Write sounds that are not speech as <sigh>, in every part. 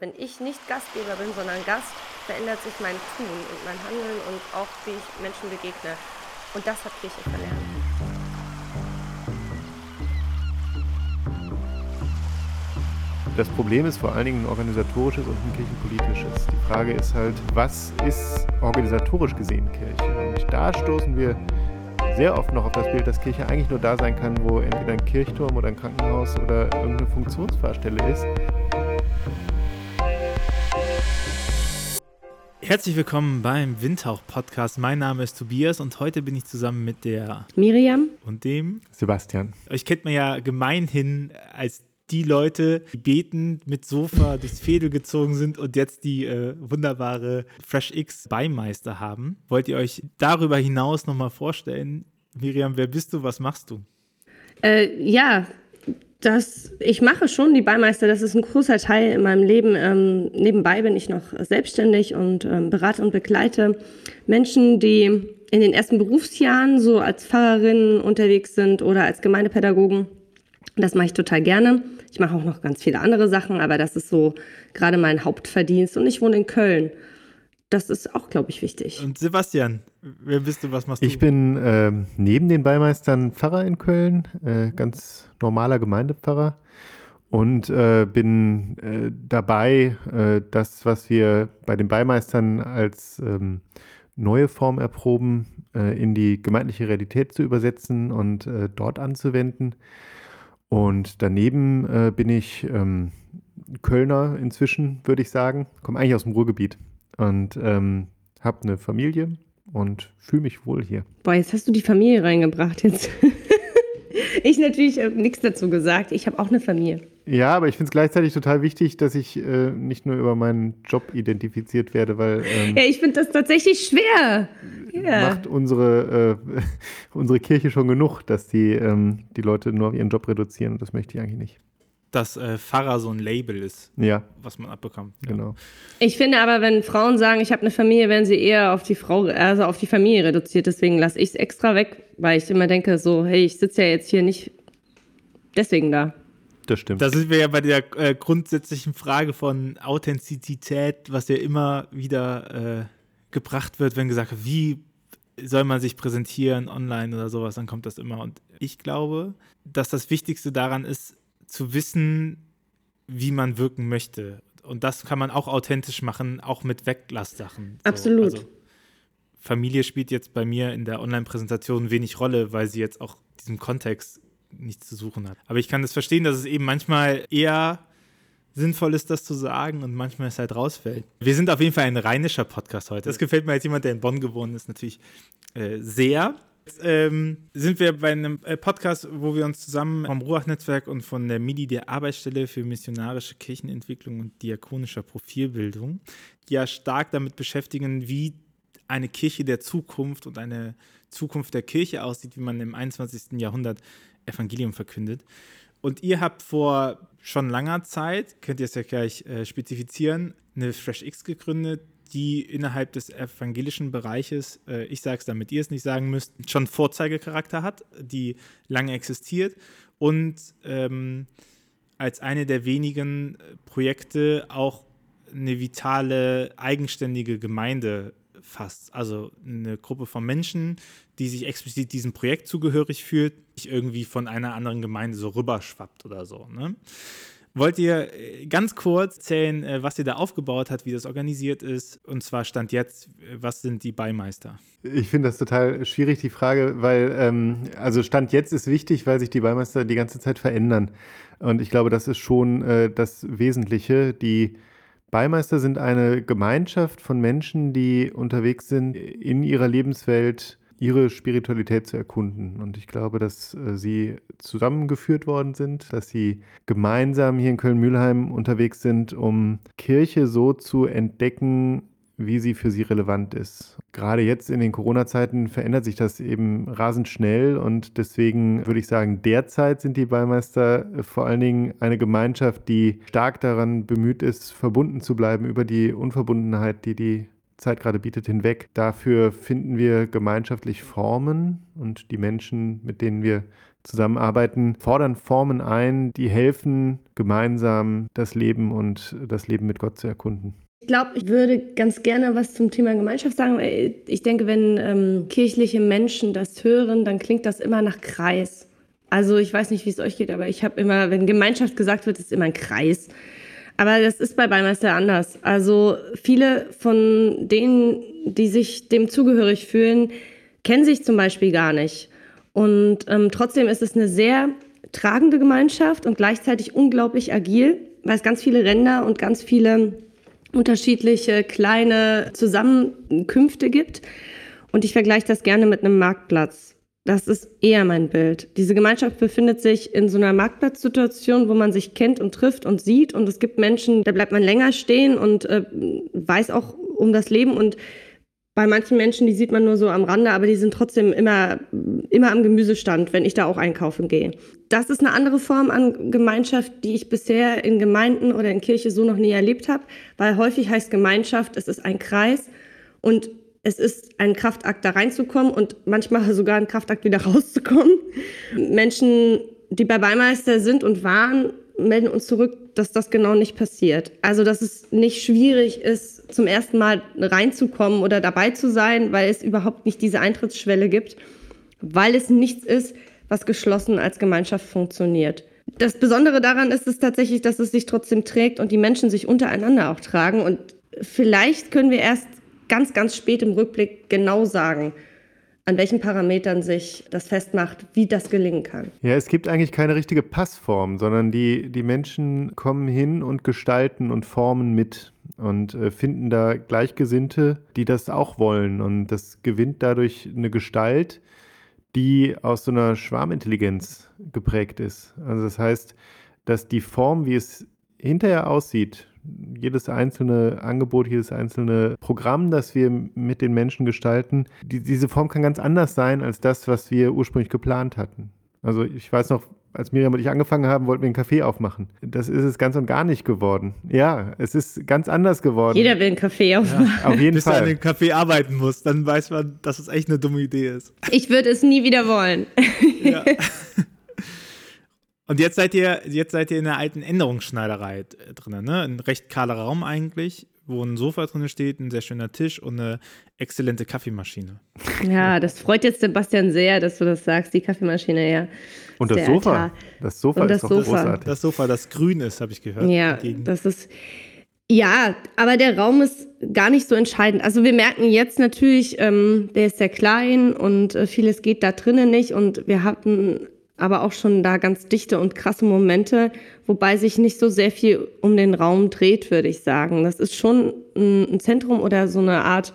Wenn ich nicht Gastgeber bin, sondern Gast, verändert sich mein Tun und mein Handeln und auch wie ich Menschen begegne. Und das hat Kirche verlernt. Das Problem ist vor allen Dingen ein organisatorisches und ein kirchenpolitisches. Die Frage ist halt, was ist organisatorisch gesehen Kirche? Und da stoßen wir sehr oft noch auf das Bild, dass Kirche eigentlich nur da sein kann, wo entweder ein Kirchturm oder ein Krankenhaus oder irgendeine Funktionsfahrstelle ist. Herzlich willkommen beim Windhauch-Podcast. Mein Name ist Tobias und heute bin ich zusammen mit der Miriam und dem Sebastian. Euch kennt man ja gemeinhin als die Leute, die betend mit Sofa durchs Fädel gezogen sind und jetzt die äh, wunderbare Fresh X Beimeister haben. Wollt ihr euch darüber hinaus nochmal vorstellen? Miriam, wer bist du? Was machst du? Äh, ja, das, ich mache schon die Beimeister, das ist ein großer Teil in meinem Leben. Ähm, nebenbei bin ich noch selbstständig und ähm, berate und begleite Menschen, die in den ersten Berufsjahren so als Pfarrerinnen unterwegs sind oder als Gemeindepädagogen. Das mache ich total gerne. Ich mache auch noch ganz viele andere Sachen, aber das ist so gerade mein Hauptverdienst und ich wohne in Köln. Das ist auch, glaube ich, wichtig. Und Sebastian, wer bist du, was machst du? Ich bin äh, neben den Beimeistern Pfarrer in Köln, äh, ganz normaler Gemeindepfarrer und äh, bin äh, dabei, äh, das, was wir bei den Beimeistern als ähm, neue Form erproben, äh, in die gemeindliche Realität zu übersetzen und dort anzuwenden. Und daneben bin ich ähm, Kölner inzwischen, würde ich sagen, komme eigentlich aus dem Ruhrgebiet und ähm, habe eine Familie und fühle mich wohl hier. Boah, jetzt hast du die Familie reingebracht jetzt. <laughs> ich natürlich habe nichts dazu gesagt. Ich habe auch eine Familie. Ja, aber ich finde es gleichzeitig total wichtig, dass ich äh, nicht nur über meinen Job identifiziert werde, weil. Ähm, ja, ich finde das tatsächlich schwer. Ja. Macht unsere, äh, <laughs> unsere Kirche schon genug, dass die, ähm, die Leute nur auf ihren Job reduzieren und das möchte ich eigentlich nicht dass äh, Pfarrer so ein Label ist, ja. was man abbekommt. Genau. Ich finde aber, wenn Frauen sagen, ich habe eine Familie, werden sie eher auf die Frau, also auf die Familie reduziert. Deswegen lasse ich es extra weg, weil ich immer denke, so, hey, ich sitze ja jetzt hier nicht deswegen da. Das stimmt. Da sind wir ja bei der äh, grundsätzlichen Frage von Authentizität, was ja immer wieder äh, gebracht wird, wenn gesagt wird, wie soll man sich präsentieren online oder sowas, dann kommt das immer. Und ich glaube, dass das Wichtigste daran ist, zu wissen, wie man wirken möchte. Und das kann man auch authentisch machen, auch mit Weglasssachen. So, Absolut. Also, Familie spielt jetzt bei mir in der Online-Präsentation wenig Rolle, weil sie jetzt auch diesem Kontext nichts zu suchen hat. Aber ich kann das verstehen, dass es eben manchmal eher sinnvoll ist, das zu sagen und manchmal es halt rausfällt. Wir sind auf jeden Fall ein rheinischer Podcast heute. Das gefällt mir als jemand, der in Bonn gewohnt ist, natürlich äh, sehr. Ähm, sind wir bei einem äh, Podcast, wo wir uns zusammen vom Ruach-Netzwerk und von der MIDI, der Arbeitsstelle für missionarische Kirchenentwicklung und diakonischer Profilbildung, ja stark damit beschäftigen, wie eine Kirche der Zukunft und eine Zukunft der Kirche aussieht, wie man im 21. Jahrhundert Evangelium verkündet. Und ihr habt vor schon langer Zeit, könnt ihr es ja gleich äh, spezifizieren, eine Fresh X gegründet, die innerhalb des evangelischen Bereiches, äh, ich sage es damit ihr es nicht sagen müsst, schon Vorzeigecharakter hat, die lange existiert und ähm, als eine der wenigen Projekte auch eine vitale, eigenständige Gemeinde fasst. Also eine Gruppe von Menschen, die sich explizit diesem Projekt zugehörig fühlt, nicht irgendwie von einer anderen Gemeinde so rüberschwappt oder so. Ne? Wollt ihr äh, ganz kurz erzählen, äh, was ihr da aufgebaut habt, wie das organisiert ist? Und zwar Stand jetzt, äh, was sind die Beimeister? Ich finde das total schwierig, die Frage, weil, ähm, also Stand jetzt ist wichtig, weil sich die Beimeister die ganze Zeit verändern. Und ich glaube, das ist schon äh, das Wesentliche. Die Beimeister sind eine Gemeinschaft von Menschen, die unterwegs sind in ihrer Lebenswelt ihre Spiritualität zu erkunden. Und ich glaube, dass äh, sie zusammengeführt worden sind, dass sie gemeinsam hier in Köln-Mühlheim unterwegs sind, um Kirche so zu entdecken, wie sie für sie relevant ist. Gerade jetzt in den Corona-Zeiten verändert sich das eben rasend schnell und deswegen würde ich sagen, derzeit sind die Beimeister vor allen Dingen eine Gemeinschaft, die stark daran bemüht ist, verbunden zu bleiben über die Unverbundenheit, die die Zeit gerade bietet, hinweg. Dafür finden wir gemeinschaftlich Formen und die Menschen, mit denen wir zusammenarbeiten, fordern Formen ein, die helfen, gemeinsam das Leben und das Leben mit Gott zu erkunden. Ich glaube, ich würde ganz gerne was zum Thema Gemeinschaft sagen. Ich denke, wenn ähm, kirchliche Menschen das hören, dann klingt das immer nach Kreis. Also ich weiß nicht, wie es euch geht, aber ich habe immer, wenn Gemeinschaft gesagt wird, ist immer ein Kreis. Aber das ist bei Beimeister anders. Also viele von denen, die sich dem zugehörig fühlen, kennen sich zum Beispiel gar nicht. Und ähm, trotzdem ist es eine sehr tragende Gemeinschaft und gleichzeitig unglaublich agil, weil es ganz viele Ränder und ganz viele unterschiedliche kleine Zusammenkünfte gibt. Und ich vergleiche das gerne mit einem Marktplatz. Das ist eher mein Bild. Diese Gemeinschaft befindet sich in so einer Marktplatzsituation, wo man sich kennt und trifft und sieht. Und es gibt Menschen, da bleibt man länger stehen und äh, weiß auch um das Leben. Und bei manchen Menschen, die sieht man nur so am Rande, aber die sind trotzdem immer, immer am Gemüsestand, wenn ich da auch einkaufen gehe. Das ist eine andere Form an Gemeinschaft, die ich bisher in Gemeinden oder in Kirche so noch nie erlebt habe, weil häufig heißt Gemeinschaft, es ist ein Kreis und es ist ein Kraftakt, da reinzukommen und manchmal sogar ein Kraftakt, wieder <laughs> rauszukommen. Menschen, die bei Beimeister sind und waren, melden uns zurück, dass das genau nicht passiert. Also, dass es nicht schwierig ist, zum ersten Mal reinzukommen oder dabei zu sein, weil es überhaupt nicht diese Eintrittsschwelle gibt, weil es nichts ist, was geschlossen als Gemeinschaft funktioniert. Das Besondere daran ist es tatsächlich, dass es sich trotzdem trägt und die Menschen sich untereinander auch tragen. Und vielleicht können wir erst ganz, ganz spät im Rückblick genau sagen, an welchen Parametern sich das festmacht, wie das gelingen kann. Ja, es gibt eigentlich keine richtige Passform, sondern die, die Menschen kommen hin und gestalten und formen mit und äh, finden da Gleichgesinnte, die das auch wollen. Und das gewinnt dadurch eine Gestalt, die aus so einer Schwarmintelligenz geprägt ist. Also das heißt, dass die Form, wie es hinterher aussieht, jedes einzelne Angebot, jedes einzelne Programm, das wir mit den Menschen gestalten, die, diese Form kann ganz anders sein als das, was wir ursprünglich geplant hatten. Also ich weiß noch, als Miriam und ich angefangen haben, wollten wir einen Kaffee aufmachen. Das ist es ganz und gar nicht geworden. Ja, es ist ganz anders geworden. Jeder will einen Kaffee aufmachen. Ja, <laughs> auf jeden Bis Fall. Bis du an dem Kaffee arbeiten musst, dann weiß man, dass es echt eine dumme Idee ist. Ich würde es nie wieder wollen. Ja. <laughs> <laughs> Und jetzt seid ihr, jetzt seid ihr in der alten Änderungsschneiderei drin, ne? Ein recht kahler Raum eigentlich, wo ein Sofa drin steht, ein sehr schöner Tisch und eine exzellente Kaffeemaschine. <laughs> Ja, das freut jetzt Sebastian sehr, dass du das sagst, die Kaffeemaschine, ja. Und das Sofa. Altar. Das Sofa und ist das Sofa. großartig. Das Sofa, das grün ist, habe ich gehört. Ja, das ist. Ja, aber der Raum ist gar nicht so entscheidend. Also wir merken jetzt natürlich, ähm, der ist sehr klein und äh, vieles geht da drinnen nicht. Und wir hatten aber auch schon da ganz dichte und krasse Momente, wobei sich nicht so sehr viel um den Raum dreht, würde ich sagen. Das ist schon ein Zentrum oder so eine Art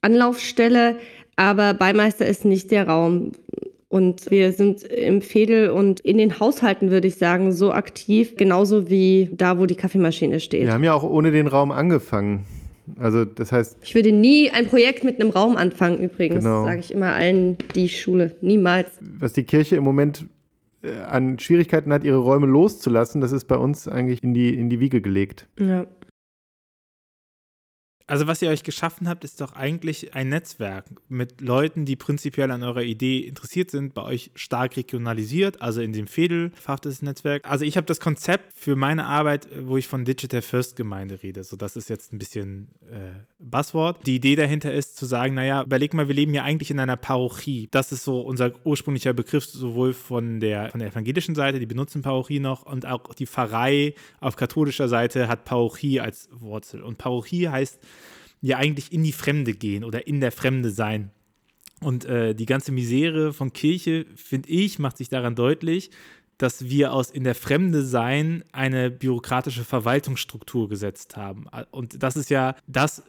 Anlaufstelle, aber Beimeister ist nicht der Raum. Und wir sind im Fädel und in den Haushalten, würde ich sagen, so aktiv, genauso wie da, wo die Kaffeemaschine steht. Wir haben ja auch ohne den Raum angefangen. Also das heißt. Ich würde nie ein Projekt mit einem Raum anfangen, übrigens. Genau. Sage ich immer allen, die Schule. Niemals. Was die Kirche im Moment äh, an Schwierigkeiten hat, ihre Räume loszulassen, das ist bei uns eigentlich in die, in die Wiege gelegt. Ja. Also was ihr euch geschaffen habt, ist doch eigentlich ein Netzwerk mit Leuten, die prinzipiell an eurer Idee interessiert sind, bei euch stark regionalisiert, also in dem Fädel verhaftetes Netzwerk. Also ich habe das Konzept für meine Arbeit, wo ich von Digital First Gemeinde rede. So, das ist jetzt ein bisschen äh, Buzzword. Die Idee dahinter ist zu sagen, naja, überleg mal, wir leben ja eigentlich in einer Parochie. Das ist so unser ursprünglicher Begriff, sowohl von der, von der evangelischen Seite, die benutzen Parochie noch, und auch die Pfarrei auf katholischer Seite hat Parochie als Wurzel. Und Parochie heißt ja eigentlich in die Fremde gehen oder in der Fremde sein. Und äh, die ganze Misere von Kirche, finde ich, macht sich daran deutlich, dass wir aus in der Fremde sein eine bürokratische Verwaltungsstruktur gesetzt haben. Und das ist ja das,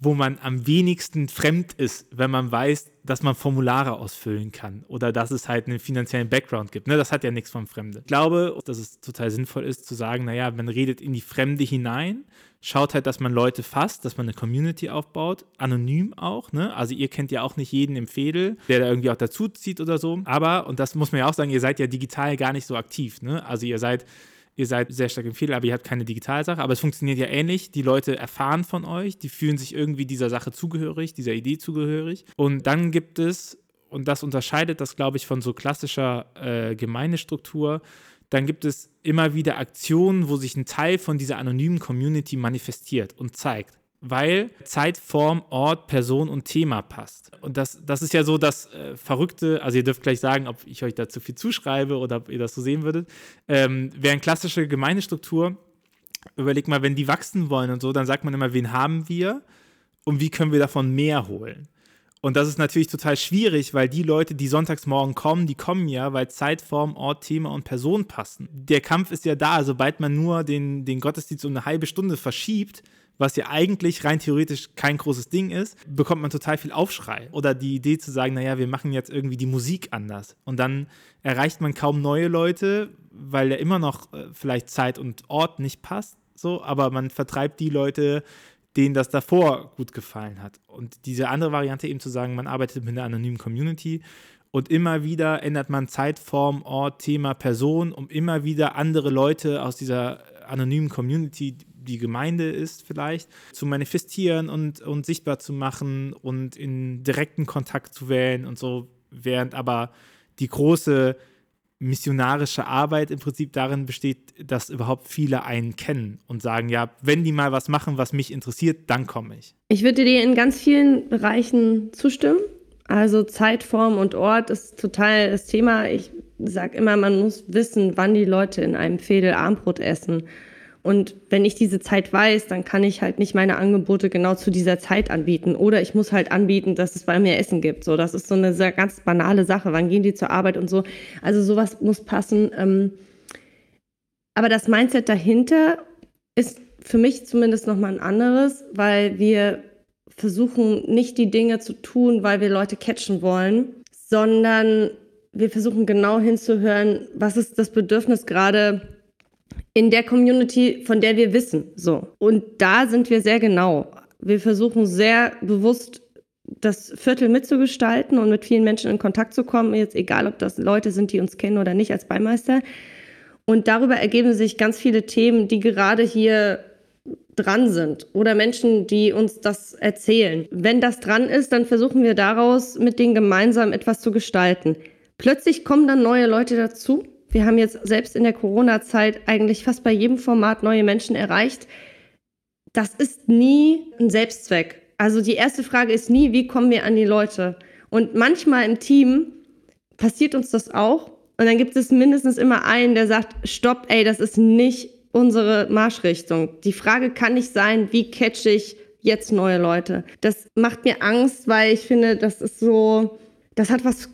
wo man am wenigsten fremd ist, wenn man weiß, dass man Formulare ausfüllen kann oder dass es halt einen finanziellen Background gibt. Ne, das hat ja nichts vom Fremde. Ich glaube, dass es total sinnvoll ist zu sagen, naja, man redet in die Fremde hinein, schaut halt, dass man Leute fasst, dass man eine Community aufbaut, anonym auch. Ne? Also ihr kennt ja auch nicht jeden im Fädel, der da irgendwie auch dazu zieht oder so. Aber, und das muss man ja auch sagen, ihr seid ja digital gar nicht so aktiv. Ne? Also ihr seid ihr seid sehr stark im Fehler, aber ihr habt keine Digitalsache. Aber es funktioniert ja ähnlich. Die Leute erfahren von euch, die fühlen sich irgendwie dieser Sache zugehörig, dieser Idee zugehörig. Und dann gibt es und das unterscheidet das, glaube ich, von so klassischer äh, Gemeindestruktur, dann gibt es immer wieder Aktionen, wo sich ein Teil von dieser anonymen Community manifestiert und zeigt weil Zeit, Form, Ort, Person und Thema passt. Und das, das ist ja so das äh, Verrückte, also ihr dürft gleich sagen, ob ich euch da zu viel zuschreibe oder ob ihr das so sehen würdet. Ähm, während klassische Gemeindestruktur, überlegt mal, wenn die wachsen wollen und so, dann sagt man immer, wen haben wir und wie können wir davon mehr holen. Und das ist natürlich total schwierig, weil die Leute, die sonntags morgen kommen, die kommen ja, weil Zeit, Form, Ort, Thema und Person passen. Der Kampf ist ja da, sobald man nur den, den Gottesdienst um eine halbe Stunde verschiebt, was ja eigentlich rein theoretisch kein großes Ding ist, bekommt man total viel Aufschrei. Oder die Idee zu sagen, naja, wir machen jetzt irgendwie die Musik anders. Und dann erreicht man kaum neue Leute, weil ja immer noch äh, vielleicht Zeit und Ort nicht passt. So, aber man vertreibt die Leute, denen das davor gut gefallen hat. Und diese andere Variante eben zu sagen, man arbeitet mit einer anonymen Community und immer wieder ändert man Zeitform, Ort, Thema, Person, um immer wieder andere Leute aus dieser anonymen Community, die Gemeinde ist vielleicht, zu manifestieren und, und sichtbar zu machen und in direkten Kontakt zu wählen und so, während aber die große missionarische Arbeit im Prinzip darin besteht, dass überhaupt viele einen kennen und sagen, ja, wenn die mal was machen, was mich interessiert, dann komme ich. Ich würde dir in ganz vielen Bereichen zustimmen. Also Zeitform und Ort ist total das Thema. Ich sage immer, man muss wissen, wann die Leute in einem Fädel Armbrot essen und wenn ich diese Zeit weiß, dann kann ich halt nicht meine Angebote genau zu dieser Zeit anbieten. Oder ich muss halt anbieten, dass es bei mir Essen gibt. So, das ist so eine sehr ganz banale Sache. Wann gehen die zur Arbeit und so? Also sowas muss passen. Ähm, aber das Mindset dahinter ist für mich zumindest nochmal ein anderes, weil wir versuchen nicht die Dinge zu tun, weil wir Leute catchen wollen, sondern wir versuchen genau hinzuhören, was ist das Bedürfnis gerade in der Community, von der wir wissen. So. Und da sind wir sehr genau. Wir versuchen sehr bewusst das Viertel mitzugestalten und mit vielen Menschen in Kontakt zu kommen, jetzt egal, ob das Leute sind, die uns kennen oder nicht als Beimeister. Und darüber ergeben sich ganz viele Themen, die gerade hier dran sind oder Menschen, die uns das erzählen. Wenn das dran ist, dann versuchen wir daraus mit denen gemeinsam etwas zu gestalten. Plötzlich kommen dann neue Leute dazu wir haben jetzt selbst in der Corona-Zeit eigentlich fast bei jedem Format neue Menschen erreicht. Das ist nie ein Selbstzweck. Also die erste Frage ist nie, wie kommen wir an die Leute? Und manchmal im Team passiert uns das auch. Und dann gibt es mindestens immer einen, der sagt, stopp, ey, das ist nicht unsere Marschrichtung. Die Frage kann nicht sein, wie catch ich jetzt neue Leute? Das macht mir Angst, weil ich finde, das ist so, das hat was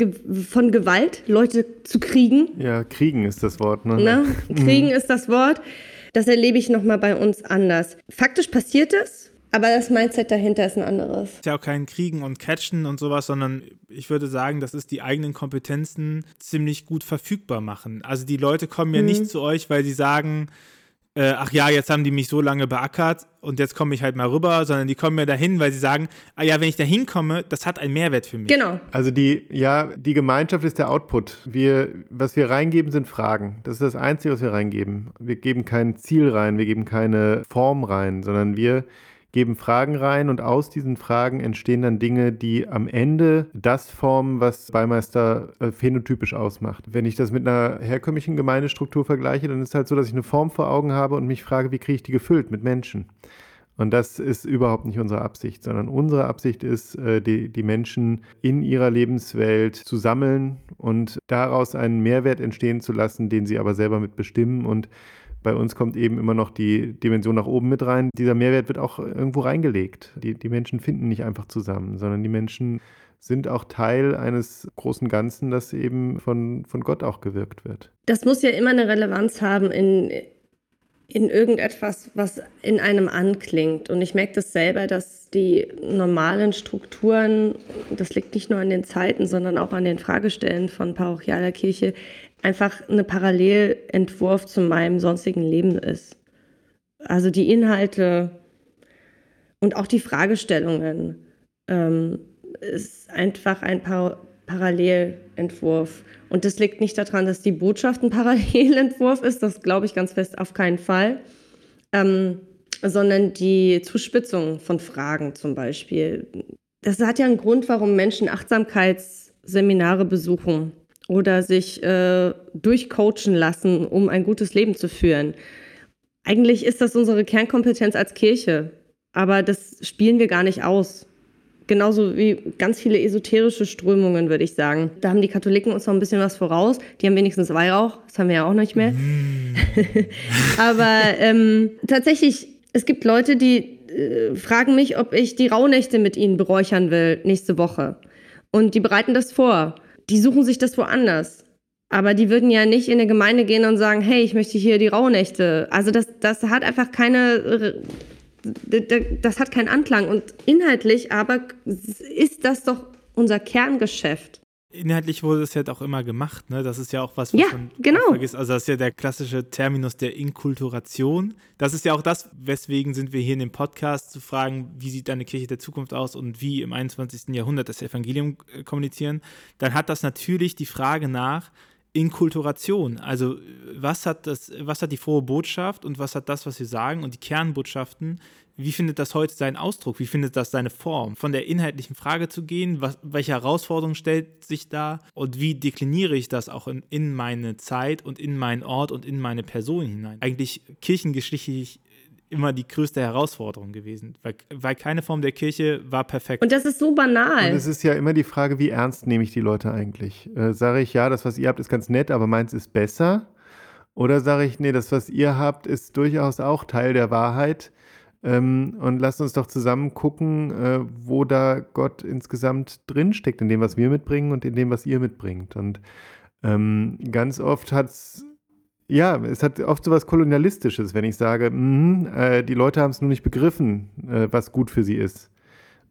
von Gewalt, Leute zu kriegen. Ja, kriegen ist das Wort. Ne? ne? <laughs> Kriegen ist das Wort. Das erlebe ich nochmal bei uns anders. Faktisch passiert es, aber das Mindset dahinter ist ein anderes. Es ist ja auch kein Kriegen und Catchen und sowas, sondern ich würde sagen, das ist die eigenen Kompetenzen ziemlich gut verfügbar machen. Also die Leute kommen ja mhm. nicht zu euch, weil sie sagen, äh, ach ja, jetzt haben die mich so lange beackert und jetzt komme ich halt mal rüber, sondern die kommen mir dahin, weil sie sagen, ah ja, wenn ich da hinkomme, das hat einen Mehrwert für mich. Genau. Also die, ja, die Gemeinschaft ist der Output. Wir, was wir reingeben, sind Fragen. Das ist das Einzige, was wir reingeben. Wir geben kein Ziel rein, wir geben keine Form rein, sondern wir geben Fragen rein und aus diesen Fragen entstehen dann Dinge, die am Ende das formen, was Beimeister äh, phänotypisch ausmacht. Wenn ich das mit einer herkömmlichen Gemeindestruktur vergleiche, dann ist es halt so, dass ich eine Form vor Augen habe und mich frage, wie kriege ich die gefüllt mit Menschen? Und das ist überhaupt nicht unsere Absicht, sondern unsere Absicht ist, äh, die, die Menschen in ihrer Lebenswelt zu sammeln und daraus einen Mehrwert entstehen zu lassen, den sie aber selber mitbestimmen und bei uns kommt eben immer noch die Dimension nach oben mit rein. Dieser Mehrwert wird auch irgendwo reingelegt. Die, die Menschen finden nicht einfach zusammen, sondern die Menschen sind auch Teil eines großen Ganzen, das eben von, von Gott auch gewirkt wird. Das muss ja immer eine Relevanz haben in, in irgendetwas, was in einem anklingt. Und ich merke das selber, dass die normalen Strukturen, das liegt nicht nur an den Zeiten, sondern auch an den Fragestellen von parochialer Kirche, einfach eine Parallelentwurf zu meinem sonstigen Leben ist. Also die Inhalte und auch die Fragestellungen ähm, ist einfach ein Par Parallelentwurf. Und das liegt nicht daran, dass die Botschaft ein <laughs> Parallelentwurf ist, das glaube ich ganz fest auf keinen Fall, ähm, sondern die Zuspitzung von Fragen zum Beispiel. Das hat ja einen Grund, warum Menschen Achtsamkeits Seminare besuchen oder sich äh, durchcoachen lassen, um ein gutes Leben zu führen. Eigentlich ist das unsere Kernkompetenz als Kirche, aber das spielen wir gar nicht aus. Genauso wie ganz viele esoterische Strömungen, würde ich sagen. Da haben die Katholiken uns noch ein bisschen was voraus. Die haben wenigstens Weihrauch, das haben wir ja auch nicht mehr. Mm. <laughs> aber ähm, tatsächlich, es gibt Leute, die äh, fragen mich, ob ich die Rauhnächte mit ihnen beräuchern will nächste Woche. Und die bereiten das vor. Die suchen sich das woanders. Aber die würden ja nicht in eine Gemeinde gehen und sagen, hey, ich möchte hier die Rauhnächte. Also das, das hat einfach keine, das hat keinen Anklang. Und inhaltlich aber ist das doch unser Kerngeschäft inhaltlich wurde es ja auch immer gemacht, ne? Das ist ja auch was, was ja, man genau. vergisst. Also das ist ja der klassische Terminus der Inkulturation. Das ist ja auch das, weswegen sind wir hier in dem Podcast zu fragen, wie sieht deine Kirche der Zukunft aus und wie im 21. Jahrhundert das Evangelium äh, kommunizieren. Dann hat das natürlich die Frage nach Inkulturation. Also was hat das, was hat die frohe Botschaft und was hat das, was wir sagen und die Kernbotschaften wie findet das heute seinen Ausdruck? Wie findet das seine Form? Von der inhaltlichen Frage zu gehen, was, welche Herausforderung stellt sich da und wie dekliniere ich das auch in, in meine Zeit und in meinen Ort und in meine Person hinein? Eigentlich kirchengeschichtlich immer die größte Herausforderung gewesen, weil, weil keine Form der Kirche war perfekt. Und das ist so banal. Und es ist ja immer die Frage, wie ernst nehme ich die Leute eigentlich? Äh, sage ich, ja, das, was ihr habt, ist ganz nett, aber meins ist besser? Oder sage ich, nee, das, was ihr habt, ist durchaus auch Teil der Wahrheit ähm, und lasst uns doch zusammen gucken, äh, wo da Gott insgesamt drinsteckt, in dem, was wir mitbringen und in dem, was ihr mitbringt. Und ähm, ganz oft hat es, ja, es hat oft so was Kolonialistisches, wenn ich sage, mh, äh, die Leute haben es nur nicht begriffen, äh, was gut für sie ist.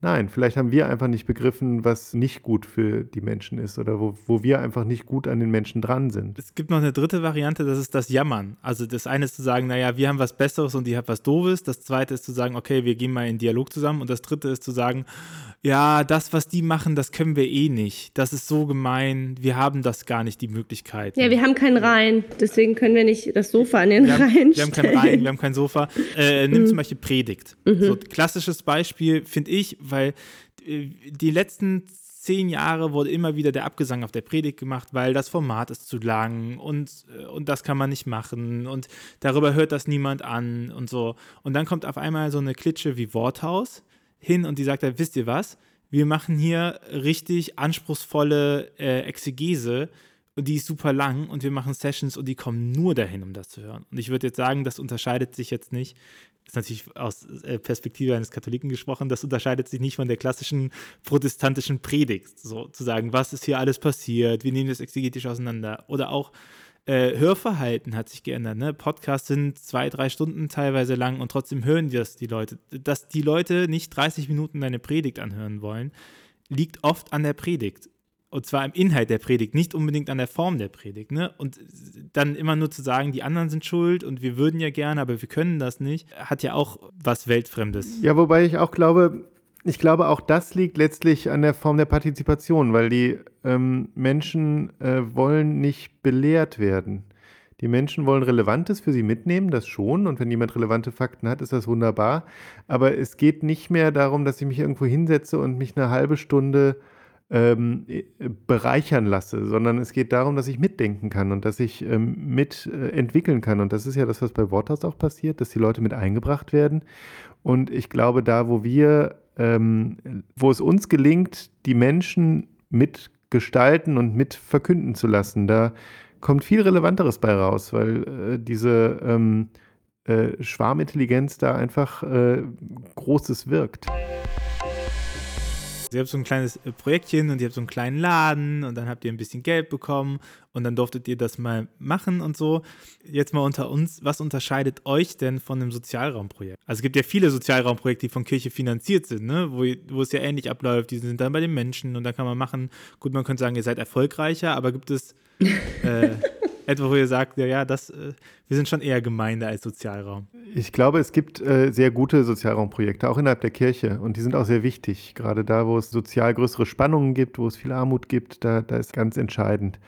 Nein, vielleicht haben wir einfach nicht begriffen, was nicht gut für die Menschen ist oder wo, wo wir einfach nicht gut an den Menschen dran sind. Es gibt noch eine dritte Variante, das ist das Jammern. Also das eine ist zu sagen, naja, wir haben was Besseres und ihr habt was Doofes. Das zweite ist zu sagen, okay, wir gehen mal in Dialog zusammen. Und das dritte ist zu sagen, ja, das, was die machen, das können wir eh nicht. Das ist so gemein. Wir haben das gar nicht, die Möglichkeit. Ja, wir haben keinen Rhein. Deswegen können wir nicht das Sofa an den wir Rhein haben, Wir haben keinen Rhein, wir haben kein Sofa. Äh, nimm mhm. zum Beispiel Predigt. Mhm. So klassisches Beispiel, finde ich, weil äh, die letzten zehn Jahre wurde immer wieder der Abgesang auf der Predigt gemacht, weil das Format ist zu lang und, äh, und das kann man nicht machen und darüber hört das niemand an und so. Und dann kommt auf einmal so eine Klitsche wie Worthaus hin und die sagt, dann, wisst ihr was? Wir machen hier richtig anspruchsvolle äh, Exegese und die ist super lang und wir machen Sessions und die kommen nur dahin, um das zu hören. Und ich würde jetzt sagen, das unterscheidet sich jetzt nicht, ist natürlich aus äh, Perspektive eines Katholiken gesprochen, das unterscheidet sich nicht von der klassischen protestantischen Predigt, so zu sagen, was ist hier alles passiert, wir nehmen das exegetisch auseinander. Oder auch äh, Hörverhalten hat sich geändert. Ne? Podcasts sind zwei, drei Stunden teilweise lang und trotzdem hören das die Leute. Dass die Leute nicht 30 Minuten deine Predigt anhören wollen, liegt oft an der Predigt. Und zwar im Inhalt der Predigt, nicht unbedingt an der Form der Predigt. Ne? Und dann immer nur zu sagen, die anderen sind schuld und wir würden ja gerne, aber wir können das nicht, hat ja auch was Weltfremdes. Ja, wobei ich auch glaube, ich glaube, auch das liegt letztlich an der Form der Partizipation, weil die ähm, Menschen äh, wollen nicht belehrt werden. Die Menschen wollen Relevantes für sie mitnehmen, das schon. Und wenn jemand relevante Fakten hat, ist das wunderbar. Aber es geht nicht mehr darum, dass ich mich irgendwo hinsetze und mich eine halbe Stunde ähm, äh, bereichern lasse, sondern es geht darum, dass ich mitdenken kann und dass ich ähm, mitentwickeln äh, kann. Und das ist ja das, was bei Worthaus auch passiert, dass die Leute mit eingebracht werden. Und ich glaube, da, wo wir ähm, wo es uns gelingt, die Menschen mitgestalten und mit verkünden zu lassen. Da kommt viel Relevanteres bei raus, weil äh, diese ähm, äh, Schwarmintelligenz da einfach äh, Großes wirkt ihr habt so ein kleines äh, Projektchen und ihr habt so einen kleinen Laden und dann habt ihr ein bisschen Geld bekommen und dann durftet ihr das mal machen und so. Jetzt mal unter uns, was unterscheidet euch denn von einem Sozialraumprojekt? Also es gibt ja viele Sozialraumprojekte, die von Kirche finanziert sind, ne? wo, wo es ja ähnlich abläuft. Die sind dann bei den Menschen und da kann man machen, gut, man könnte sagen, ihr seid erfolgreicher, aber gibt es <laughs> äh, etwa, wo ihr sagt, ja, ja, das, äh, wir sind schon eher Gemeinde als Sozialraum. Ich glaube, es gibt äh, sehr gute Sozialraumprojekte, auch innerhalb der Kirche. Und die sind auch sehr wichtig. Gerade da, wo es sozial größere Spannungen gibt, wo es viel Armut gibt, da, da ist ganz entscheidend.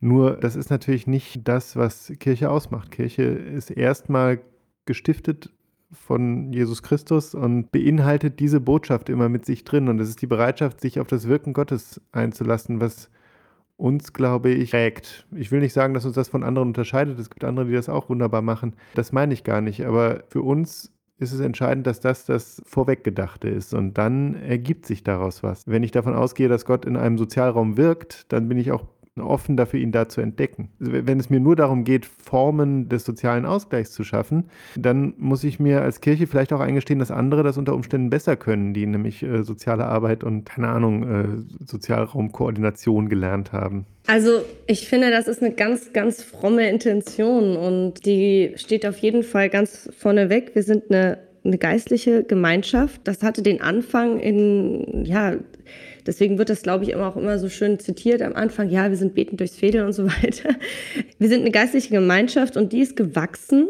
Nur, das ist natürlich nicht das, was Kirche ausmacht. Kirche ist erstmal gestiftet von Jesus Christus und beinhaltet diese Botschaft immer mit sich drin. Und es ist die Bereitschaft, sich auf das Wirken Gottes einzulassen, was uns, glaube ich, prägt. Ich will nicht sagen, dass uns das von anderen unterscheidet. Es gibt andere, die das auch wunderbar machen. Das meine ich gar nicht. Aber für uns ist es entscheidend, dass das das Vorweggedachte ist. Und dann ergibt sich daraus was. Wenn ich davon ausgehe, dass Gott in einem Sozialraum wirkt, dann bin ich auch offen dafür, ihn da zu entdecken. Also wenn es mir nur darum geht, Formen des sozialen Ausgleichs zu schaffen, dann muss ich mir als Kirche vielleicht auch eingestehen, dass andere das unter Umständen besser können, die nämlich äh, soziale Arbeit und, keine Ahnung, äh, Sozialraumkoordination gelernt haben. Also ich finde, das ist eine ganz, ganz fromme Intention und die steht auf jeden Fall ganz vorneweg. Wir sind eine, eine geistliche Gemeinschaft. Das hatte den Anfang in, ja, Deswegen wird das, glaube ich, immer auch immer so schön zitiert am Anfang, ja, wir sind betend durchs Fädeln und so weiter. <laughs> Wir sind eine geistliche Gemeinschaft und die ist gewachsen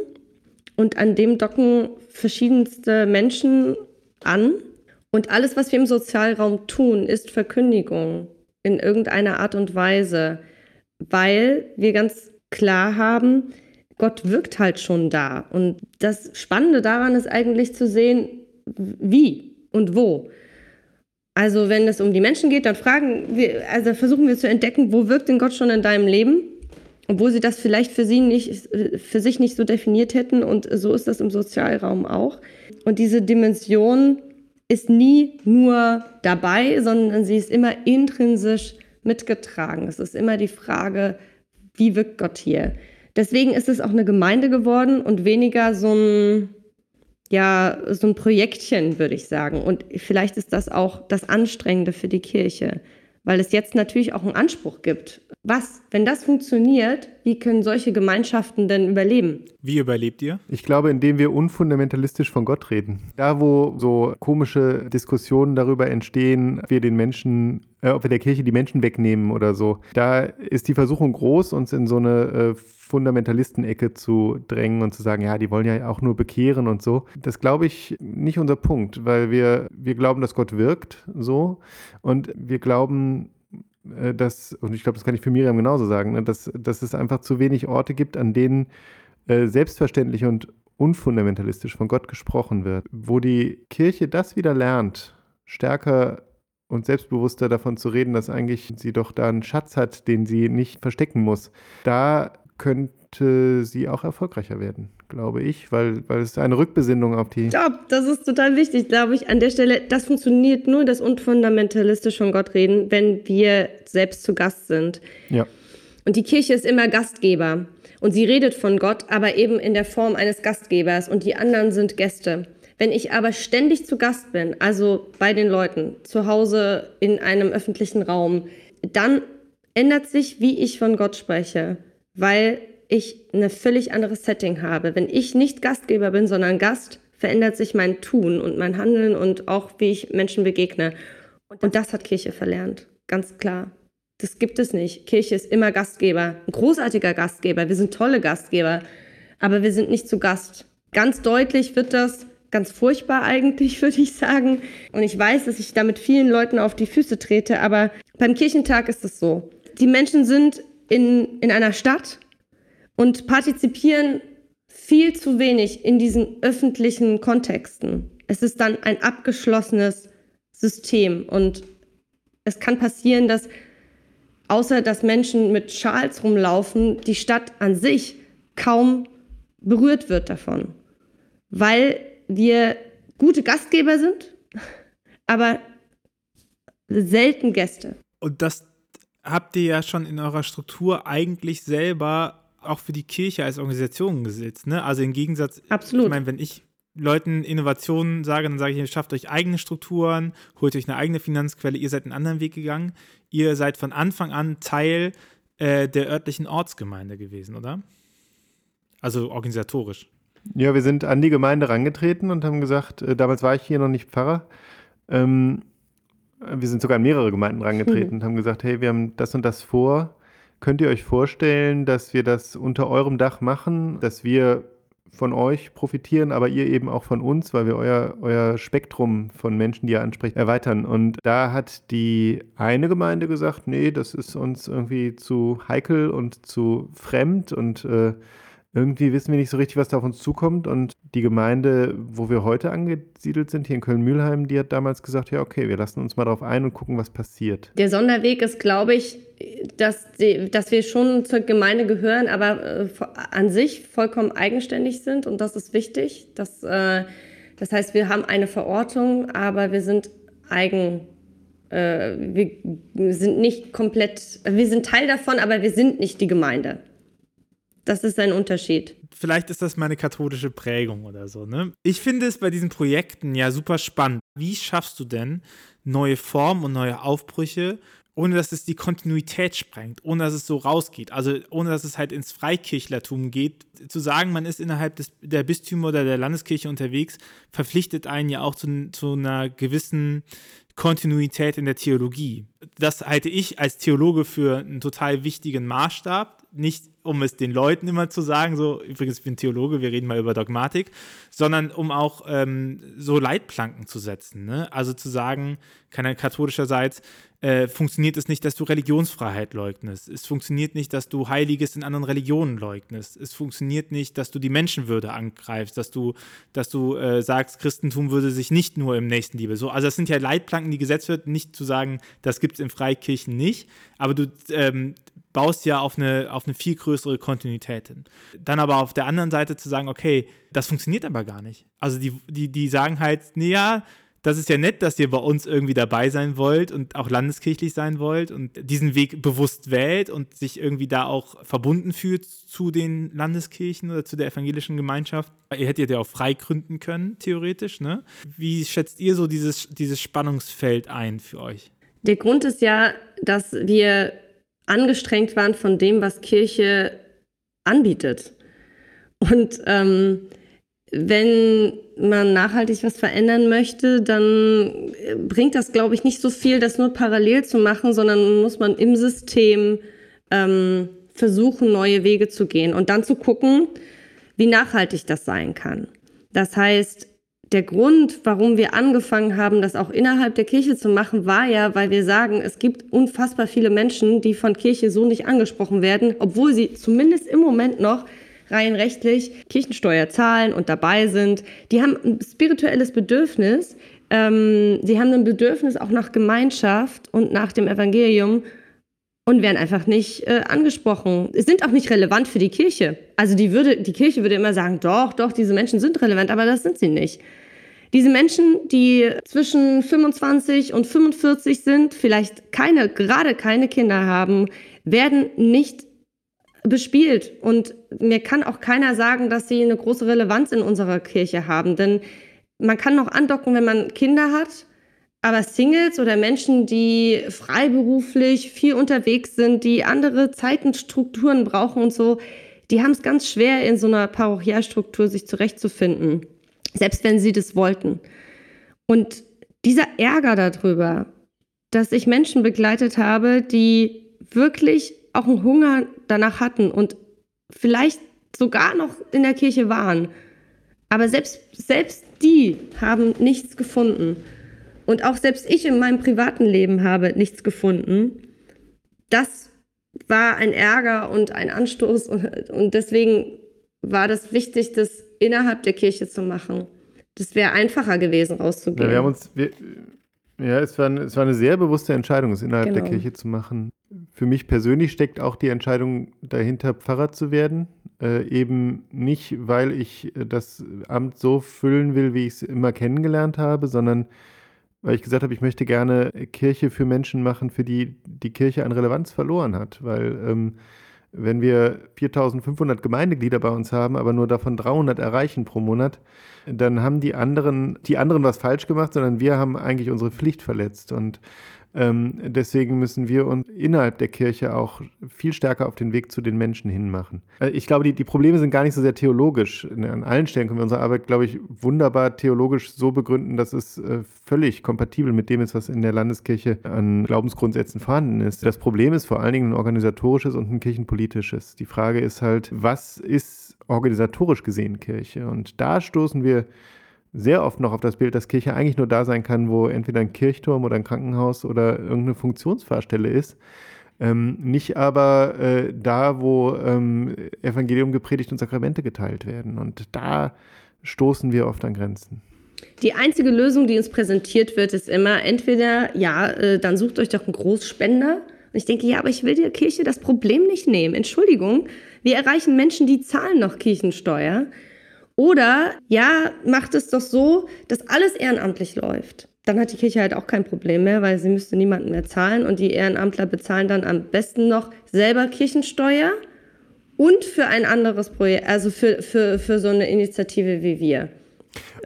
und an dem docken verschiedenste Menschen an. Und alles, was wir im Sozialraum tun, ist Verkündigung in irgendeiner Art und Weise, weil wir ganz klar haben, Gott wirkt halt schon da. Und das Spannende daran ist eigentlich zu sehen, wie und wo. Also wenn es um die Menschen geht, dann fragen wir, also versuchen wir zu entdecken, wo wirkt denn Gott schon in deinem Leben, obwohl sie das vielleicht für sie nicht, für sich nicht so definiert hätten. Und so ist das im Sozialraum auch. Und diese Dimension ist nie nur dabei, sondern sie ist immer intrinsisch mitgetragen. Es ist immer die Frage, wie wirkt Gott hier? Deswegen ist es auch eine Gemeinde geworden und weniger so ein ja so ein Projektchen, würde ich sagen. Und vielleicht ist das auch das Anstrengende für die Kirche, weil es jetzt natürlich auch einen Anspruch gibt. Was, wenn das funktioniert, wie können solche Gemeinschaften denn überleben? Wie überlebt ihr? Ich glaube, indem wir unfundamentalistisch von Gott reden. Da, wo so komische Diskussionen darüber entstehen, ob wir den Menschen, äh, ob wir der Kirche die Menschen wegnehmen oder so, da ist die Versuchung groß, uns in so eine äh, Fundamentalistenecke zu drängen und zu sagen, ja, die wollen ja auch nur bekehren und so. Das glaube ich nicht unser Punkt, weil wir, wir glauben, dass Gott wirkt so und wir glauben, äh, dass, und ich glaube, das kann ich für Miriam genauso sagen, ne, dass, dass es einfach zu wenig Orte gibt, an denen äh, selbstverständlich und unfundamentalistisch von Gott gesprochen wird, wo die Kirche das wieder lernt, stärker und selbstbewusster davon zu reden, dass eigentlich sie doch da einen Schatz hat, den sie nicht verstecken muss. Da könnte sie auch erfolgreicher werden, glaube ich, weil, weil es eine Rückbesinnung auf die. Glaube, das ist total wichtig, glaube ich, an der Stelle. Das funktioniert nur, das unfundamentalistisch von Gott reden, wenn wir selbst zu Gast sind. Ja. Und die Kirche ist immer Gastgeber. Und sie redet von Gott, aber eben in der Form eines Gastgebers. Und die anderen sind Gäste. Wenn ich aber ständig zu Gast bin, also bei den Leuten, zu Hause in einem öffentlichen Raum, dann ändert sich, wie ich von Gott spreche weil ich ein völlig anderes Setting habe. Wenn ich nicht Gastgeber bin, sondern Gast, verändert sich mein Tun und mein Handeln und auch wie ich Menschen begegne. Und das hat Kirche verlernt, ganz klar. Das gibt es nicht. Kirche ist immer Gastgeber, ein großartiger Gastgeber. Wir sind tolle Gastgeber, aber wir sind nicht zu Gast. Ganz deutlich wird das, ganz furchtbar eigentlich, <laughs> würde ich sagen. Und ich weiß, dass ich damit vielen Leuten auf die Füße trete, aber beim Kirchentag ist es so. Die Menschen sind in, in einer Stadt und partizipieren viel zu wenig in diesen öffentlichen Kontexten. Es ist dann ein abgeschlossenes System und es kann passieren, dass außer dass Menschen mit Schals rumlaufen, die Stadt an sich kaum berührt wird davon, weil wir gute Gastgeber sind, <laughs> aber selten Gäste. Und das habt ihr ja schon in eurer Struktur eigentlich selber auch für die Kirche als Organisation gesetzt. Ne? Also im Gegensatz, Absolut. ich meine, wenn ich Leuten Innovationen sage, dann sage ich, ihr schafft euch eigene Strukturen, holt euch eine eigene Finanzquelle, ihr seid einen anderen Weg gegangen. Ihr seid von Anfang an Teil äh, der örtlichen Ortsgemeinde gewesen, oder? Also organisatorisch. Ja, wir sind an die Gemeinde rangetreten und haben gesagt, äh, damals war ich hier noch nicht Pfarrer. Ähm, wir sind sogar an mehrere Gemeinden rangetreten mhm. und haben gesagt, hey, wir haben das und das vor. Könnt ihr euch vorstellen, dass wir das unter eurem Dach machen, dass wir von euch profitieren, aber ihr eben auch von uns, weil wir euer, euer Spektrum von Menschen, die ihr ansprecht, erweitern. Und da hat die eine Gemeinde gesagt, nee, das ist uns irgendwie zu heikel und zu fremd und äh, irgendwie wissen wir nicht so richtig, was da auf uns zukommt. Und die Gemeinde, wo wir heute angesiedelt sind, hier in Köln-Mühlheim, die hat damals gesagt, ja, okay, wir lassen uns mal darauf ein und gucken, was passiert. Der Sonderweg ist, glaube ich, dass, die, dass wir schon zur Gemeinde gehören, aber äh, an sich vollkommen eigenständig sind. Und das ist wichtig. Das, äh, das heißt, wir haben eine Verortung, aber wir sind eigen. Äh, wir sind nicht komplett, wir sind Teil davon, aber wir sind nicht die Gemeinde. Das ist ein Unterschied. Vielleicht ist das meine katholische Prägung oder so. Ne? Ich finde es bei diesen Projekten ja super spannend. Wie schaffst du denn neue Formen und neue Aufbrüche, ohne dass es die Kontinuität sprengt, ohne dass es so rausgeht, also ohne dass es halt ins Freikirchlertum geht. Zu sagen, man ist innerhalb des, der Bistümer oder der Landeskirche unterwegs, verpflichtet einen ja auch zu, zu einer gewissen Kontinuität in der Theologie. Das halte ich als Theologe für einen total wichtigen Maßstab. Nicht, um es den Leuten immer zu sagen, so, übrigens, ich bin Theologe, wir reden mal über Dogmatik, sondern um auch ähm, so Leitplanken zu setzen. Ne? Also zu sagen, keiner katholischerseits, äh, funktioniert es nicht, dass du Religionsfreiheit leugnest. Es funktioniert nicht, dass du Heiliges in anderen Religionen leugnest. Es funktioniert nicht, dass du die Menschenwürde angreifst, dass du, dass du äh, sagst, Christentum würde sich nicht nur im Nächstenliebe. So, also das sind ja Leitplanken, die gesetzt wird, nicht zu sagen, das gibt es in Freikirchen nicht, aber du ähm, baust ja auf eine, auf eine viel größere Kontinuität hin. Dann aber auf der anderen Seite zu sagen, okay, das funktioniert aber gar nicht. Also die, die, die sagen halt, naja, das ist ja nett, dass ihr bei uns irgendwie dabei sein wollt und auch landeskirchlich sein wollt und diesen Weg bewusst wählt und sich irgendwie da auch verbunden fühlt zu den Landeskirchen oder zu der evangelischen Gemeinschaft. Ihr hättet ja auch frei gründen können, theoretisch. Ne? Wie schätzt ihr so dieses, dieses Spannungsfeld ein für euch? Der Grund ist ja, dass wir angestrengt waren von dem, was Kirche anbietet. Und ähm, wenn man nachhaltig was verändern möchte, dann bringt das, glaube ich, nicht so viel, das nur parallel zu machen, sondern muss man im System ähm, versuchen, neue Wege zu gehen und dann zu gucken, wie nachhaltig das sein kann. Das heißt, der Grund, warum wir angefangen haben, das auch innerhalb der Kirche zu machen, war ja, weil wir sagen, es gibt unfassbar viele Menschen, die von Kirche so nicht angesprochen werden, obwohl sie zumindest im Moment noch rein rechtlich Kirchensteuer zahlen und dabei sind. Die haben ein spirituelles Bedürfnis. Ähm, sie haben ein Bedürfnis auch nach Gemeinschaft und nach dem Evangelium und werden einfach nicht äh, angesprochen. Es sind auch nicht relevant für die Kirche. Also die, würde, die Kirche würde immer sagen, doch, doch, diese Menschen sind relevant, aber das sind sie nicht. Diese Menschen, die zwischen 25 und 45 sind, vielleicht keine, gerade keine Kinder haben, werden nicht bespielt. Und mir kann auch keiner sagen, dass sie eine große Relevanz in unserer Kirche haben. Denn man kann noch andocken, wenn man Kinder hat. Aber Singles oder Menschen, die freiberuflich viel unterwegs sind, die andere Zeitenstrukturen brauchen und so, die haben es ganz schwer, in so einer Parochialstruktur sich zurechtzufinden. Selbst wenn sie das wollten. Und dieser Ärger darüber, dass ich Menschen begleitet habe, die wirklich auch einen Hunger danach hatten und vielleicht sogar noch in der Kirche waren. Aber selbst, selbst die haben nichts gefunden. Und auch selbst ich in meinem privaten Leben habe nichts gefunden. Das war ein Ärger und ein Anstoß. Und, und deswegen war das wichtig, das innerhalb der Kirche zu machen. Das wäre einfacher gewesen, rauszugehen. Ja, wir haben uns, wir, ja, es war, es war eine sehr bewusste Entscheidung, es innerhalb genau. der Kirche zu machen. Für mich persönlich steckt auch die Entscheidung dahinter, Pfarrer zu werden. Äh, eben nicht, weil ich äh, das Amt so füllen will, wie ich es immer kennengelernt habe, sondern weil ich gesagt habe, ich möchte gerne Kirche für Menschen machen, für die die Kirche an Relevanz verloren hat. Weil ähm, wenn wir 4500 Gemeindeglieder bei uns haben, aber nur davon 300 erreichen pro Monat, dann haben die anderen, die anderen was falsch gemacht, sondern wir haben eigentlich unsere Pflicht verletzt. Und ähm, deswegen müssen wir uns innerhalb der Kirche auch viel stärker auf den Weg zu den Menschen hinmachen. Äh, ich glaube, die, die Probleme sind gar nicht so sehr theologisch. An allen Stellen können wir unsere Arbeit, glaube ich, wunderbar theologisch so begründen, dass es äh, völlig kompatibel mit dem ist, was in der Landeskirche an Glaubensgrundsätzen vorhanden ist. Das Problem ist vor allen Dingen ein organisatorisches und ein kirchenpolitisches. Die Frage ist halt, was ist organisatorisch gesehen Kirche? Und da stoßen wir sehr oft noch auf das Bild, dass Kirche eigentlich nur da sein kann, wo entweder ein Kirchturm oder ein Krankenhaus oder irgendeine Funktionsfahrstelle ist. Ähm, nicht aber äh, da, wo ähm, Evangelium gepredigt und Sakramente geteilt werden. Und da stoßen wir oft an Grenzen. Die einzige Lösung, die uns präsentiert wird, ist immer entweder, ja, äh, dann sucht euch doch einen Großspender. Und ich denke, ja, aber ich will der Kirche das Problem nicht nehmen. Entschuldigung, wir erreichen Menschen, die zahlen noch Kirchensteuer. Oder, ja, macht es doch so, dass alles ehrenamtlich läuft. Dann hat die Kirche halt auch kein Problem mehr, weil sie müsste niemanden mehr zahlen und die Ehrenamtler bezahlen dann am besten noch selber Kirchensteuer und für ein anderes Projekt, also für, für, für so eine Initiative wie wir.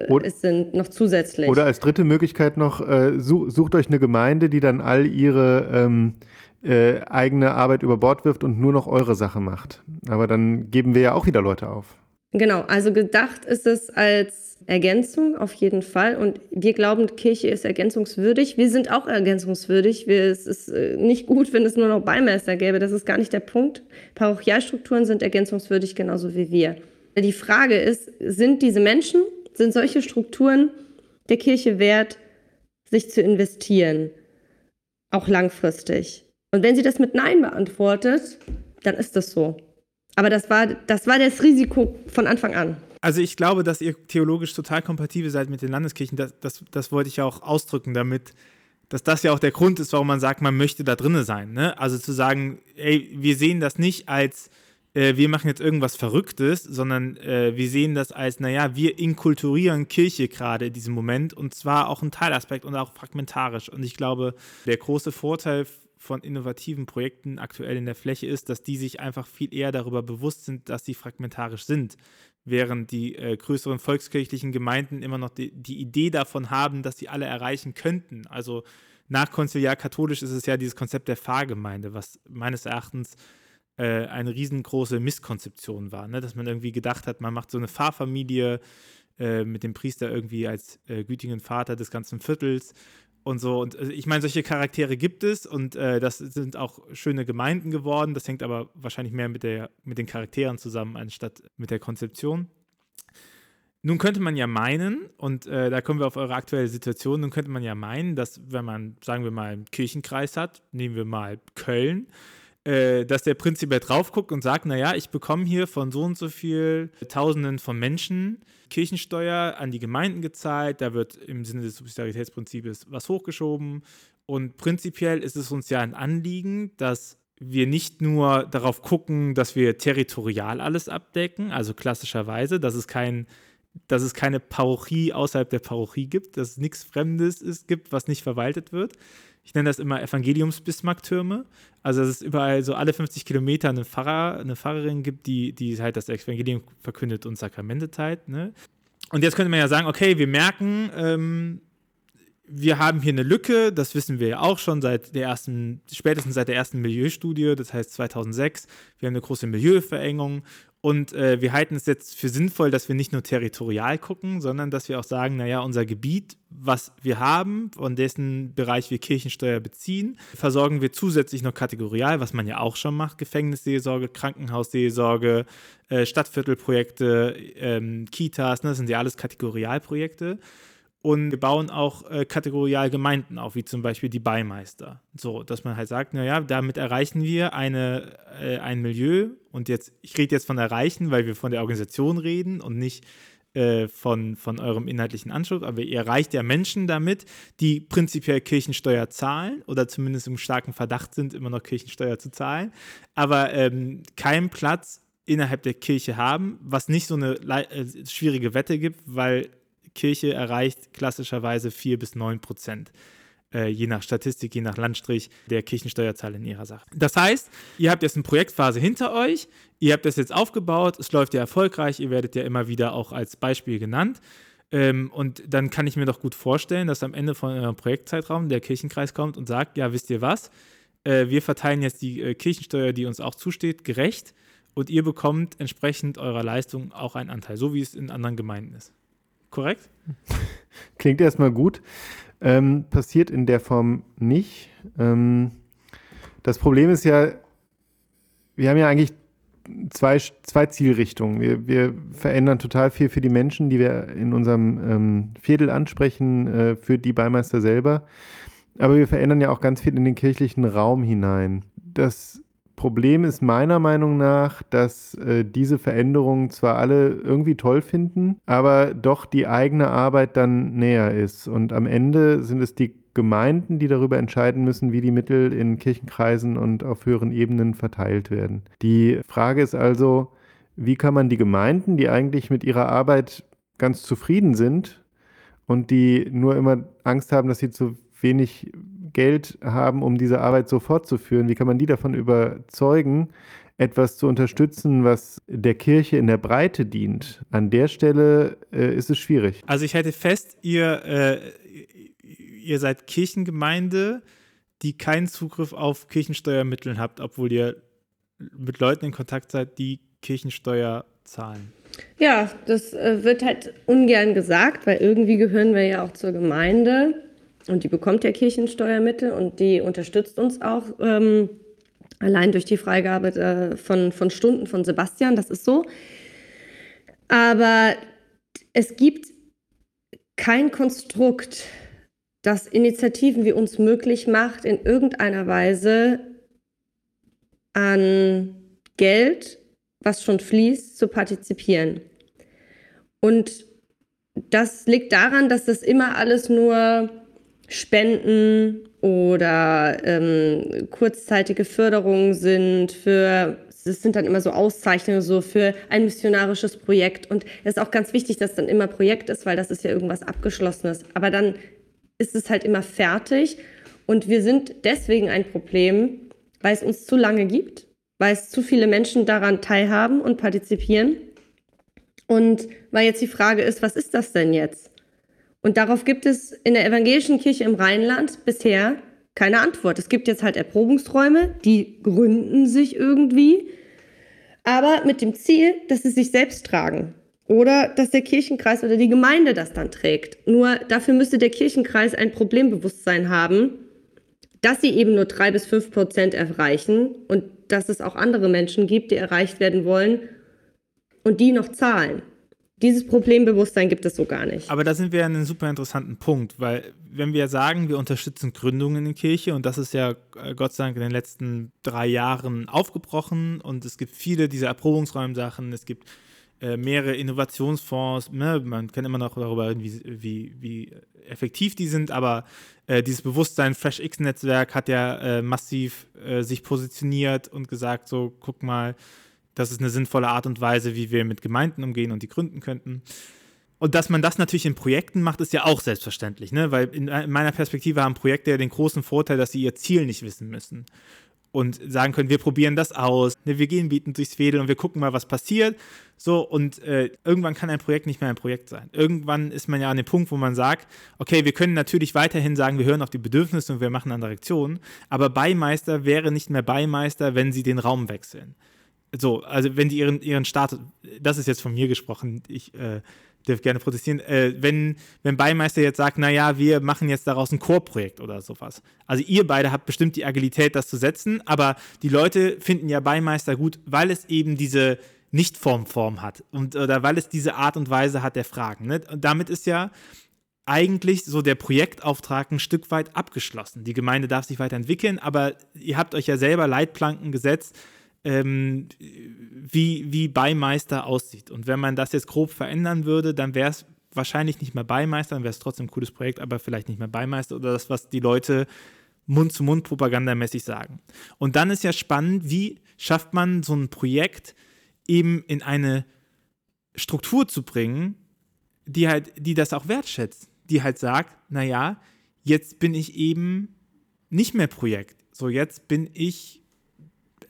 Oder, es sind noch zusätzlich. Oder als dritte Möglichkeit noch, äh, sucht euch eine Gemeinde, die dann all ihre ähm, äh, eigene Arbeit über Bord wirft und nur noch eure Sache macht. Aber dann geben wir ja auch wieder Leute auf. Genau, also gedacht ist es als Ergänzung auf jeden Fall. Und wir glauben, Kirche ist ergänzungswürdig. Wir sind auch ergänzungswürdig. Wir, es ist äh, nicht gut, wenn es nur noch Beimeister gäbe. Das ist gar nicht der Punkt. Parochialstrukturen sind ergänzungswürdig, genauso wie wir. Die Frage ist, sind diese Menschen, sind solche Strukturen der Kirche wert, sich zu investieren? Auch langfristig. Und wenn sie das mit Nein beantwortet, dann ist das so. Aber das war, das war das Risiko von Anfang an. Also ich glaube, dass ihr theologisch total kompatibel seid mit den Landeskirchen. Das, das, das wollte ich ja auch ausdrücken damit, dass das ja auch der Grund ist, warum man sagt, man möchte da drinnen sein. Ne? Also zu sagen, ey, wir sehen das nicht als, äh, wir machen jetzt irgendwas Verrücktes, sondern äh, wir sehen das als, naja, wir inkulturieren Kirche gerade in diesem Moment und zwar auch ein Teilaspekt und auch fragmentarisch. Und ich glaube, der große Vorteil von innovativen Projekten aktuell in der Fläche ist, dass die sich einfach viel eher darüber bewusst sind, dass sie fragmentarisch sind, während die äh, größeren volkskirchlichen Gemeinden immer noch die, die, Idee davon haben, dass sie alle erreichen könnten. Also nach Konziliar katholisch ist es ja dieses Konzept der Pfarrgemeinde, was meines Erachtens äh, eine riesengroße Misskonzeption war, ne? dass man irgendwie gedacht hat, man macht so eine Pfarrfamilie äh, mit dem Priester irgendwie als äh, gütigen Vater des ganzen Viertels und so. Und äh, ich meine, solche Charaktere gibt es und äh, das sind auch schöne Gemeinden geworden. Das hängt aber wahrscheinlich mehr mit, der, mit den Charakteren zusammen, anstatt mit der Konzeption. Nun könnte man ja meinen, und äh, da kommen wir auf eure aktuelle Situation, nun könnte man ja meinen, dass wenn man, sagen wir mal, einen Kirchenkreis hat, nehmen wir mal Köln, äh, dass der prinzipiell drauf guckt und sagt, naja, ich bekomme hier von so und so viel Tausenden von Menschen Kirchensteuer an die Gemeinden gezahlt, da wird im Sinne des Subsidiaritätsprinzips was hochgeschoben. Und prinzipiell ist es uns ja ein Anliegen, dass wir nicht nur darauf gucken, dass wir territorial alles abdecken, also klassischerweise, dass es kein dass es keine Parochie außerhalb der Parochie gibt, dass es nichts Fremdes ist, gibt, was nicht verwaltet wird, ich nenne das immer Evangeliums-Bismarck-Türme. Also, dass es überall so alle 50 Kilometer eine Pfarrer, eine Pfarrerin gibt, die, die halt das Evangelium verkündet und Sakramente teilt. Ne? Und jetzt könnte man ja sagen, okay, wir merken, ähm, wir haben hier eine Lücke, das wissen wir ja auch schon seit der ersten, spätestens seit der ersten Milieustudie, das heißt 2006. Wir haben eine große Milieuverengung und äh, wir halten es jetzt für sinnvoll, dass wir nicht nur territorial gucken, sondern dass wir auch sagen, naja, unser Gebiet, was wir haben, von dessen Bereich wir Kirchensteuer beziehen, versorgen wir zusätzlich noch kategorial, was man ja auch schon macht, Gefängnisseelsorge, Krankenhausseelsorge, äh, Stadtviertelprojekte, ähm, Kitas, ne, das sind ja alles Kategorialprojekte. Und wir bauen auch äh, kategorial Gemeinden auf, wie zum Beispiel die Beimeister. So, dass man halt sagt, naja, damit erreichen wir eine, äh, ein Milieu. Und jetzt, ich rede jetzt von erreichen, weil wir von der Organisation reden und nicht äh, von, von eurem inhaltlichen Anschluss. Aber ihr erreicht ja Menschen damit, die prinzipiell Kirchensteuer zahlen oder zumindest im starken Verdacht sind, immer noch Kirchensteuer zu zahlen, aber ähm, keinen Platz innerhalb der Kirche haben, was nicht so eine äh, schwierige Wette gibt, weil Kirche erreicht klassischerweise 4 bis 9 Prozent. Äh, je nach Statistik, je nach Landstrich der Kirchensteuerzahl in ihrer Sache. Das heißt, ihr habt jetzt eine Projektphase hinter euch, ihr habt das jetzt aufgebaut, es läuft ja erfolgreich, ihr werdet ja immer wieder auch als Beispiel genannt. Ähm, und dann kann ich mir doch gut vorstellen, dass am Ende von eurem Projektzeitraum der Kirchenkreis kommt und sagt, ja, wisst ihr was, äh, wir verteilen jetzt die äh, Kirchensteuer, die uns auch zusteht, gerecht und ihr bekommt entsprechend eurer Leistung auch einen Anteil, so wie es in anderen Gemeinden ist. Korrekt? <laughs> Klingt erstmal gut. Ähm, passiert in der Form nicht. Ähm, das Problem ist ja, wir haben ja eigentlich zwei, zwei Zielrichtungen. Wir, wir verändern total viel für die Menschen, die wir in unserem ähm, Viertel ansprechen, äh, für die Beimeister selber. Aber wir verändern ja auch ganz viel in den kirchlichen Raum hinein. das Problem ist meiner Meinung nach, dass äh, diese Veränderungen zwar alle irgendwie toll finden, aber doch die eigene Arbeit dann näher ist. Und am Ende sind es die Gemeinden, die darüber entscheiden müssen, wie die Mittel in Kirchenkreisen und auf höheren Ebenen verteilt werden. Die Frage ist also, wie kann man die Gemeinden, die eigentlich mit ihrer Arbeit ganz zufrieden sind und die nur immer Angst haben, dass sie zu wenig Geld haben, um diese Arbeit so fortzuführen, wie kann man die davon überzeugen, etwas zu unterstützen, was der Kirche in der Breite dient? An der Stelle äh, ist es schwierig. Also ich halte fest, ihr, äh, ihr seid Kirchengemeinde, die keinen Zugriff auf Kirchensteuermittel habt, obwohl ihr mit Leuten in Kontakt seid, die Kirchensteuer zahlen. Ja, das äh, wird halt ungern gesagt, weil irgendwie gehören wir ja auch zur Gemeinde. Und die bekommt ja Kirchensteuermittel und die unterstützt uns auch ähm, allein durch die Freigabe äh, von, von Stunden von Sebastian, das ist so. Aber es gibt kein Konstrukt, das Initiativen wie uns möglich macht, in irgendeiner Weise an Geld, was schon fließt, zu partizipieren. Und das liegt daran, dass das immer alles nur Spenden oder ähm, kurzzeitige Förderungen sind für das sind dann immer so Auszeichnungen so für ein missionarisches Projekt. Und es ist auch ganz wichtig, dass dann immer Projekt ist, weil das ist ja irgendwas abgeschlossenes, aber dann ist es halt immer fertig. Und wir sind deswegen ein Problem, weil es uns zu lange gibt, weil es zu viele Menschen daran teilhaben und partizipieren. Und weil jetzt die Frage ist, was ist das denn jetzt? Und darauf gibt es in der evangelischen Kirche im Rheinland bisher keine Antwort. Es gibt jetzt halt Erprobungsräume, die gründen sich irgendwie, aber mit dem Ziel, dass sie sich selbst tragen oder dass der Kirchenkreis oder die Gemeinde das dann trägt. Nur dafür müsste der Kirchenkreis ein Problembewusstsein haben, dass sie eben nur drei bis fünf Prozent erreichen und dass es auch andere Menschen gibt, die erreicht werden wollen und die noch zahlen. Dieses Problembewusstsein gibt es so gar nicht. Aber da sind wir an einem super interessanten Punkt, weil wenn wir sagen, wir unterstützen Gründungen in der Kirche und das ist ja äh, Gott sei Dank in den letzten drei Jahren aufgebrochen und es gibt viele dieser Erprobungsräumsachen, es gibt äh, mehrere Innovationsfonds, ne? man kann immer noch darüber reden, wie, wie, wie effektiv die sind, aber äh, dieses Bewusstsein FreshX-Netzwerk hat ja massiv sich positioniert und gesagt, so guck mal, das ist eine sinnvolle Art und Weise, wie wir mit Gemeinden umgehen und die gründen könnten. Und dass man das natürlich in Projekten macht, ist ja auch selbstverständlich, ne? weil in, in meiner Perspektive haben Projekte ja den großen Vorteil, dass sie ihr Ziel nicht wissen müssen und sagen können, wir probieren das aus, ne, wir gehen bieten durchs Fädel und wir gucken mal, was passiert. So, und äh, irgendwann kann ein Projekt nicht mehr ein Projekt sein. Irgendwann ist man ja an dem Punkt, wo man sagt, okay, wir können natürlich weiterhin sagen, wir hören auf die Bedürfnisse und wir machen andere Aktionen, aber Beimeister wäre nicht mehr Beimeister, wenn sie den Raum wechseln so, also wenn die ihren, ihren Status, das ist jetzt von mir gesprochen, ich äh, darf gerne protestieren, äh, wenn, wenn Beimeister jetzt sagt, naja, wir machen jetzt daraus ein Chorprojekt oder sowas. Also ihr beide habt bestimmt die Agilität, das zu setzen, aber die Leute finden ja Beimeister gut, weil es eben diese Nichtformform hat und oder weil es diese Art und Weise hat der Fragen. Ne? Und damit ist ja eigentlich so der Projektauftrag ein Stück weit abgeschlossen. Die Gemeinde darf sich weiterentwickeln, aber ihr habt euch ja selber Leitplanken gesetzt, ähm, wie, wie Beimeister aussieht. Und wenn man das jetzt grob verändern würde, dann wäre es wahrscheinlich nicht mehr Beimeister, dann wäre es trotzdem ein cooles Projekt, aber vielleicht nicht mehr Beimeister oder das, was die Leute Mund-zu-Mund propagandamäßig sagen. Und dann ist ja spannend, wie schafft man so ein Projekt eben in eine Struktur zu bringen, die halt, die das auch wertschätzt, die halt sagt, naja, jetzt bin ich eben nicht mehr Projekt. So, jetzt bin ich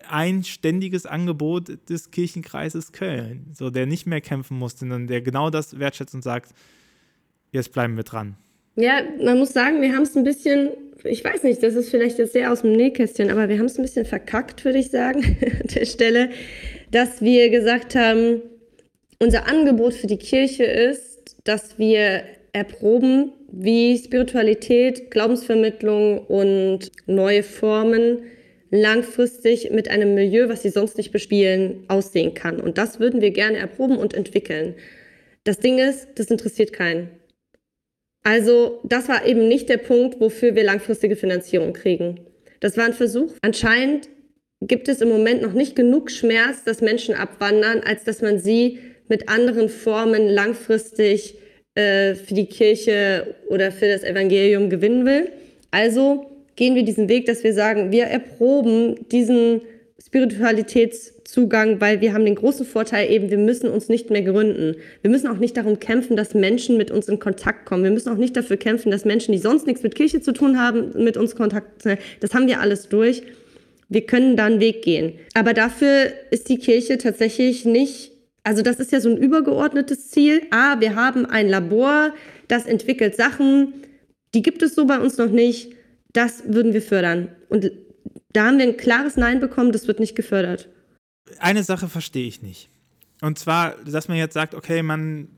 ein ständiges Angebot des Kirchenkreises Köln, so der nicht mehr kämpfen muss, sondern der genau das wertschätzt und sagt, jetzt bleiben wir dran. Ja, man muss sagen, wir haben es ein bisschen, ich weiß nicht, das ist vielleicht jetzt sehr aus dem Nähkästchen, aber wir haben es ein bisschen verkackt, würde ich sagen, <laughs> an der Stelle, dass wir gesagt haben, unser Angebot für die Kirche ist, dass wir erproben, wie Spiritualität, Glaubensvermittlung und neue Formen langfristig mit einem Milieu, was sie sonst nicht bespielen, aussehen kann. Und das würden wir gerne erproben und entwickeln. Das Ding ist, das interessiert keinen. Also das war eben nicht der Punkt, wofür wir langfristige Finanzierung kriegen. Das war ein Versuch. Anscheinend gibt es im Moment noch nicht genug Schmerz, dass Menschen abwandern, als dass man sie mit anderen Formen langfristig äh, für die Kirche oder für das Evangelium gewinnen will. Also gehen wir diesen Weg, dass wir sagen, wir erproben diesen Spiritualitätszugang, weil wir haben den großen Vorteil eben, wir müssen uns nicht mehr gründen. Wir müssen auch nicht darum kämpfen, dass Menschen mit uns in Kontakt kommen. Wir müssen auch nicht dafür kämpfen, dass Menschen, die sonst nichts mit Kirche zu tun haben, mit uns Kontakt. Das haben wir alles durch. Wir können da einen Weg gehen. Aber dafür ist die Kirche tatsächlich nicht, also das ist ja so ein übergeordnetes Ziel. Ah, wir haben ein Labor, das entwickelt Sachen, die gibt es so bei uns noch nicht. Das würden wir fördern. Und da haben wir ein klares Nein bekommen, das wird nicht gefördert. Eine Sache verstehe ich nicht. Und zwar, dass man jetzt sagt, okay, man,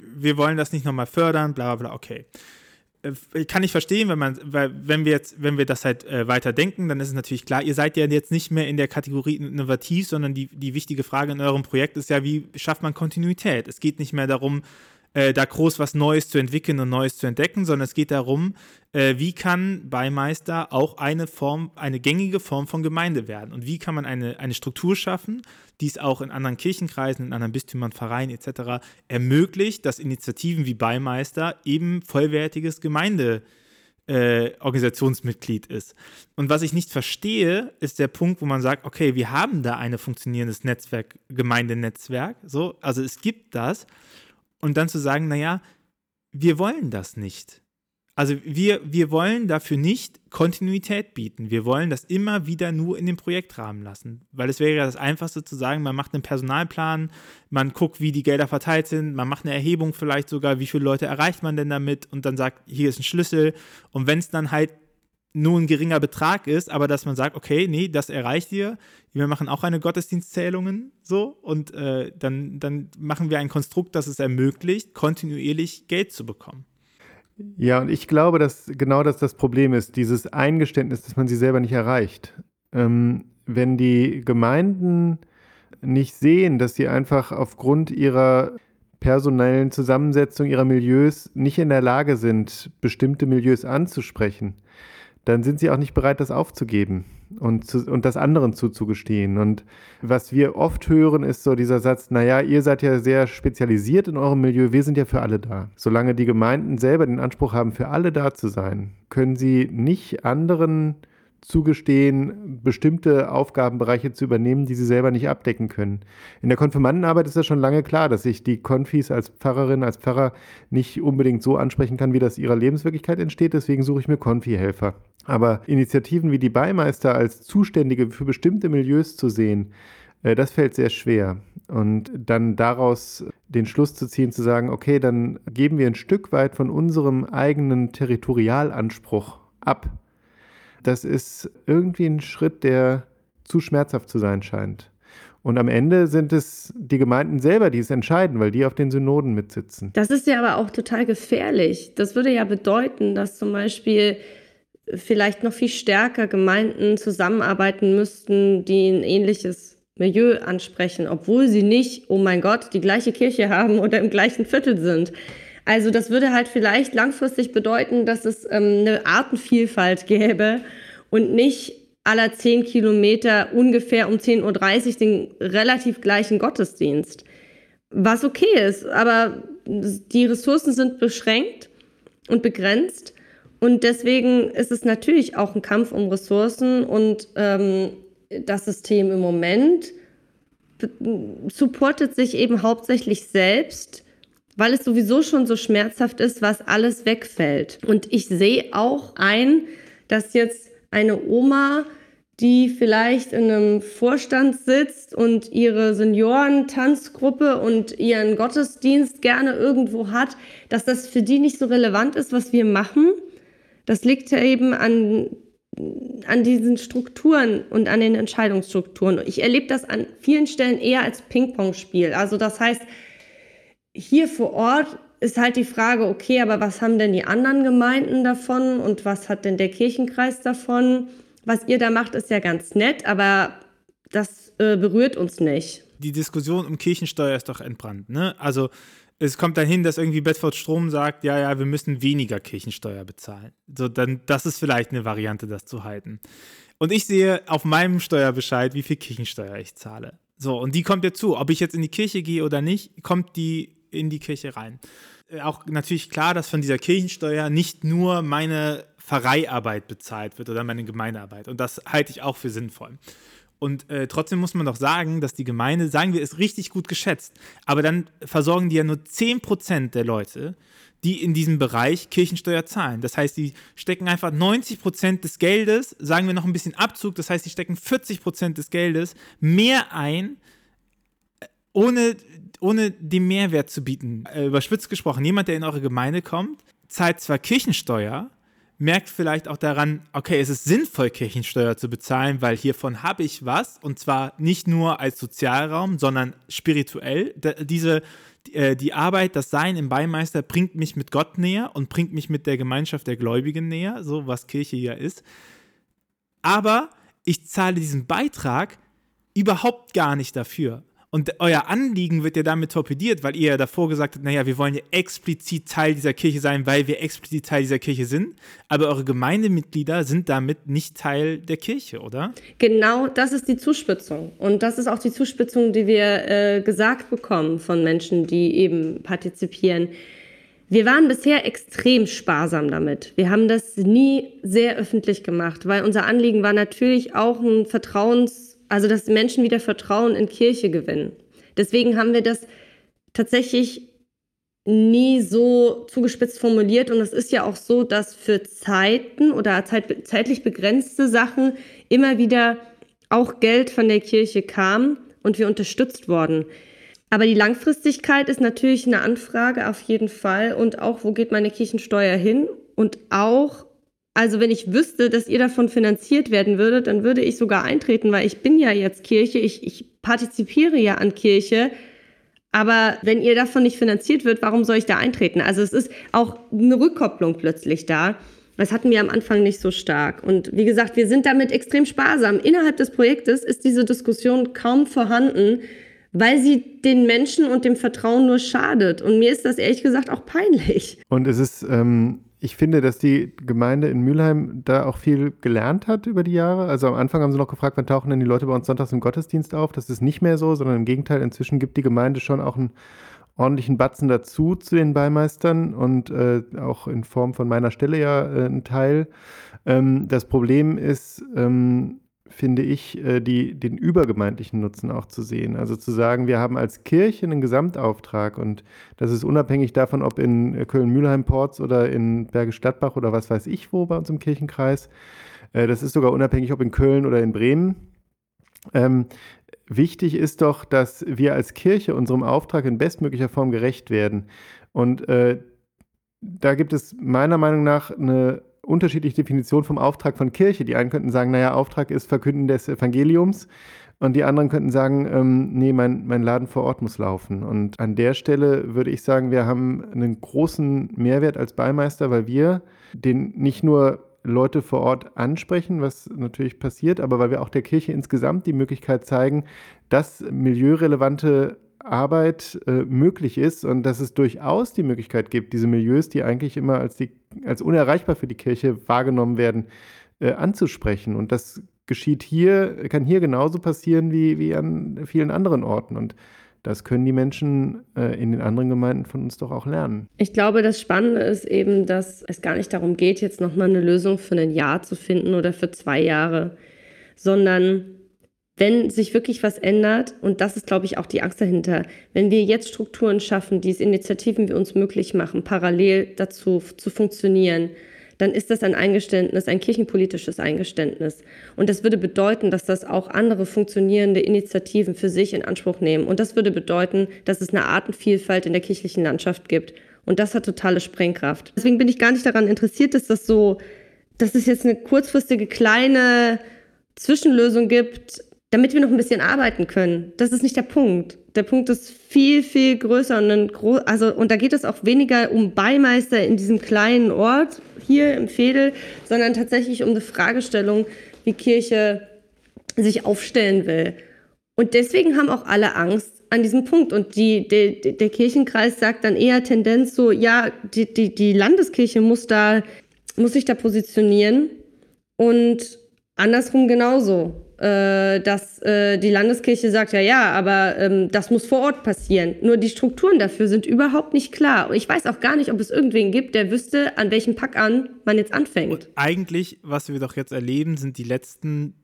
wir wollen das nicht nochmal fördern, bla bla bla, okay. Äh, kann ich verstehen, wenn man, weil wenn wir jetzt, wenn wir das halt äh, weiter denken, dann ist es natürlich klar, ihr seid ja jetzt nicht mehr in der Kategorie innovativ, sondern die, die wichtige Frage in eurem Projekt ist ja, wie schafft man Kontinuität? Es geht nicht mehr darum, äh, da groß was Neues zu entwickeln und Neues zu entdecken, sondern es geht darum, äh, wie kann Beimeister auch eine Form, eine gängige Form von Gemeinde werden und wie kann man eine, eine Struktur schaffen, die es auch in anderen Kirchenkreisen, in anderen Bistümern, Vereinen etc. ermöglicht, dass Initiativen wie Beimeister eben vollwertiges Gemeinde äh, Organisationsmitglied ist. Und was ich nicht verstehe, ist der Punkt, wo man sagt, okay, wir haben da ein funktionierendes Netzwerk, Gemeindenetzwerk, so, also es gibt das, und dann zu sagen, naja, wir wollen das nicht. Also wir, wir wollen dafür nicht Kontinuität bieten. Wir wollen das immer wieder nur in den Projektrahmen lassen. Weil es wäre ja das Einfachste zu sagen, man macht einen Personalplan, man guckt, wie die Gelder verteilt sind, man macht eine Erhebung vielleicht sogar, wie viele Leute erreicht man denn damit und dann sagt, hier ist ein Schlüssel. Und wenn es dann halt nur ein geringer Betrag ist, aber dass man sagt, okay, nee, das erreicht ihr. Wir machen auch eine Gottesdienstzählungen so und äh, dann, dann machen wir ein Konstrukt, das es ermöglicht, kontinuierlich Geld zu bekommen. Ja, und ich glaube, dass genau das das Problem ist, dieses Eingeständnis, dass man sie selber nicht erreicht. Ähm, wenn die Gemeinden nicht sehen, dass sie einfach aufgrund ihrer personellen Zusammensetzung ihrer Milieus nicht in der Lage sind, bestimmte Milieus anzusprechen, dann sind sie auch nicht bereit, das aufzugeben und, zu, und das anderen zuzugestehen. Und was wir oft hören, ist so dieser Satz, naja, ihr seid ja sehr spezialisiert in eurem Milieu, wir sind ja für alle da. Solange die Gemeinden selber den Anspruch haben, für alle da zu sein, können sie nicht anderen zugestehen, bestimmte Aufgabenbereiche zu übernehmen, die sie selber nicht abdecken können. In der Konfirmandenarbeit ist das schon lange klar, dass ich die Konfis als Pfarrerin, als Pfarrer nicht unbedingt so ansprechen kann, wie das ihrer Lebenswirklichkeit entsteht. Deswegen suche ich mir Konfi-Helfer. Aber Initiativen wie die Beimeister als Zuständige für bestimmte Milieus zu sehen, äh, das fällt sehr schwer. Und dann daraus den Schluss zu ziehen, zu sagen, okay, dann geben wir ein Stück weit von unserem eigenen Territorialanspruch ab das ist irgendwie ein Schritt, der zu schmerzhaft zu sein scheint. Und am Ende sind es die Gemeinden selber, die es entscheiden, weil die auf den Synoden mitsitzen. Das ist ja aber auch total gefährlich. Das würde ja bedeuten, dass zum Beispiel vielleicht noch viel stärker Gemeinden zusammenarbeiten müssten, die ein ähnliches Milieu ansprechen, obwohl sie nicht, oh mein Gott, die gleiche Kirche haben oder im gleichen Viertel sind. Also das würde halt vielleicht langfristig bedeuten, dass es ähm, eine Artenvielfalt gäbe und nicht aller zehn Kilometer ungefähr um 10.30 Uhr den relativ gleichen Gottesdienst. Was okay ist, aber die Ressourcen sind beschränkt und begrenzt. Und deswegen ist es natürlich auch ein Kampf um Ressourcen und ähm, das System im Moment supportet sich eben hauptsächlich selbst weil es sowieso schon so schmerzhaft ist, was alles wegfällt. Und ich sehe auch ein, dass jetzt eine Oma, die vielleicht in einem Vorstand sitzt und ihre Seniorentanzgruppe und ihren Gottesdienst gerne irgendwo hat, dass das für die nicht so relevant ist, was wir machen. Das liegt ja eben an, an diesen Strukturen und an den Entscheidungsstrukturen. Ich erlebe das an vielen Stellen eher als Ping-Pong-Spiel. Also das heißt, hier vor Ort ist halt die Frage, okay, aber was haben denn die anderen Gemeinden davon und was hat denn der Kirchenkreis davon? Was ihr da macht, ist ja ganz nett, aber das äh, berührt uns nicht. Die Diskussion um Kirchensteuer ist doch entbrannt. Ne? Also es kommt dann hin, dass irgendwie Bedford Strom sagt, ja, ja, wir müssen weniger Kirchensteuer bezahlen. So, dann, das ist vielleicht eine Variante, das zu halten. Und ich sehe auf meinem Steuerbescheid, wie viel Kirchensteuer ich zahle. So, und die kommt ja zu. Ob ich jetzt in die Kirche gehe oder nicht, kommt die in die Kirche rein. Äh, auch natürlich klar, dass von dieser Kirchensteuer nicht nur meine Pfarreiarbeit bezahlt wird oder meine Gemeindearbeit. Und das halte ich auch für sinnvoll. Und äh, trotzdem muss man doch sagen, dass die Gemeinde, sagen wir, ist richtig gut geschätzt. Aber dann versorgen die ja nur 10% der Leute, die in diesem Bereich Kirchensteuer zahlen. Das heißt, die stecken einfach 90% des Geldes, sagen wir noch ein bisschen Abzug, das heißt, die stecken 40% des Geldes mehr ein, äh, ohne, ohne den Mehrwert zu bieten. Äh, überspitzt gesprochen, jemand, der in eure Gemeinde kommt, zahlt zwar Kirchensteuer, merkt vielleicht auch daran, okay, es ist sinnvoll, Kirchensteuer zu bezahlen, weil hiervon habe ich was und zwar nicht nur als Sozialraum, sondern spirituell. diese, äh, die Arbeit, das Sein im Beimeister bringt mich mit Gott näher und bringt mich mit der Gemeinschaft der Gläubigen näher, so was Kirche ja ist. Aber ich zahle diesen Beitrag überhaupt gar nicht dafür. Und euer Anliegen wird ja damit torpediert, weil ihr ja davor gesagt habt, naja, wir wollen ja explizit Teil dieser Kirche sein, weil wir explizit Teil dieser Kirche sind. Aber eure Gemeindemitglieder sind damit nicht Teil der Kirche, oder? Genau, das ist die Zuspitzung. Und das ist auch die Zuspitzung, die wir äh, gesagt bekommen von Menschen, die eben partizipieren. Wir waren bisher extrem sparsam damit. Wir haben das nie sehr öffentlich gemacht, weil unser Anliegen war natürlich auch ein Vertrauens also dass Menschen wieder Vertrauen in Kirche gewinnen. Deswegen haben wir das tatsächlich nie so zugespitzt formuliert. Und es ist ja auch so, dass für Zeiten oder zeit, zeitlich begrenzte Sachen immer wieder auch Geld von der Kirche kam und wir unterstützt worden. Aber die Langfristigkeit ist natürlich eine Anfrage auf jeden Fall und auch, wo geht meine Kirchensteuer hin? Und auch, also wenn ich wüsste, dass ihr davon finanziert werden würdet, dann würde ich sogar eintreten, weil ich bin ja jetzt Kirche, ich, ich partizipiere ja an Kirche. Aber wenn ihr davon nicht finanziert wird, warum soll ich da eintreten? Also es ist auch eine Rückkopplung plötzlich da. Das hatten wir am Anfang nicht so stark. Und wie gesagt, wir sind damit extrem sparsam. Innerhalb des Projektes ist diese Diskussion kaum vorhanden, weil sie den Menschen und dem Vertrauen nur schadet. Und mir ist das ehrlich gesagt auch peinlich. Und es ist ähm, ich finde, dass die Gemeinde in Mülheim da auch viel gelernt hat über die Jahre. Also am Anfang haben sie noch gefragt, wann tauchen denn die Leute bei uns sonntags im Gottesdienst auf? Das ist nicht mehr so, sondern im Gegenteil, inzwischen gibt die Gemeinde schon auch einen ordentlichen Batzen dazu zu den Beimeistern und äh, auch in Form von meiner Stelle ja äh, ein Teil. Ähm, das Problem ist, ähm, finde ich, äh, die, den übergemeindlichen Nutzen auch zu sehen. Also zu sagen, wir haben als Kirche einen Gesamtauftrag und das ist unabhängig davon, ob in äh, Köln-Mülheim-Ports oder in Bergisch Gladbach oder was weiß ich wo bei uns im Kirchenkreis. Äh, das ist sogar unabhängig, ob in Köln oder in Bremen. Ähm, wichtig ist doch, dass wir als Kirche unserem Auftrag in bestmöglicher Form gerecht werden. Und äh, da gibt es meiner Meinung nach eine unterschiedliche Definitionen vom Auftrag von Kirche. Die einen könnten sagen, naja, Auftrag ist Verkünden des Evangeliums. Und die anderen könnten sagen, ähm, nee, mein, mein Laden vor Ort muss laufen. Und an der Stelle würde ich sagen, wir haben einen großen Mehrwert als Beimeister, weil wir den nicht nur Leute vor Ort ansprechen, was natürlich passiert, aber weil wir auch der Kirche insgesamt die Möglichkeit zeigen, dass milieurelevante Arbeit äh, möglich ist und dass es durchaus die Möglichkeit gibt, diese Milieus, die eigentlich immer als, die, als unerreichbar für die Kirche wahrgenommen werden, äh, anzusprechen. Und das geschieht hier, kann hier genauso passieren wie, wie an vielen anderen Orten. Und das können die Menschen äh, in den anderen Gemeinden von uns doch auch lernen. Ich glaube, das Spannende ist eben, dass es gar nicht darum geht, jetzt nochmal eine Lösung für ein Jahr zu finden oder für zwei Jahre, sondern wenn sich wirklich was ändert, und das ist, glaube ich, auch die Angst dahinter, wenn wir jetzt Strukturen schaffen, die es Initiativen wie uns möglich machen, parallel dazu zu funktionieren, dann ist das ein Eingeständnis, ein kirchenpolitisches Eingeständnis. Und das würde bedeuten, dass das auch andere funktionierende Initiativen für sich in Anspruch nehmen. Und das würde bedeuten, dass es eine Artenvielfalt in der kirchlichen Landschaft gibt. Und das hat totale Sprengkraft. Deswegen bin ich gar nicht daran interessiert, dass das so, dass es jetzt eine kurzfristige kleine Zwischenlösung gibt, damit wir noch ein bisschen arbeiten können. Das ist nicht der Punkt. Der Punkt ist viel, viel größer und, ein gro also, und da geht es auch weniger um Beimeister in diesem kleinen Ort hier im Fädel, sondern tatsächlich um eine Fragestellung, wie Kirche sich aufstellen will. Und deswegen haben auch alle Angst, an diesem Punkt. Und die, die, der Kirchenkreis sagt dann eher Tendenz so, ja, die, die, die Landeskirche muss da, muss sich da positionieren. Und andersrum genauso. Äh, dass äh, die Landeskirche sagt, ja, ja, aber ähm, das muss vor Ort passieren. Nur die Strukturen dafür sind überhaupt nicht klar. Und ich weiß auch gar nicht, ob es irgendwen gibt, der wüsste, an welchem Pack an man jetzt anfängt. Und eigentlich, was wir doch jetzt erleben, sind die letzten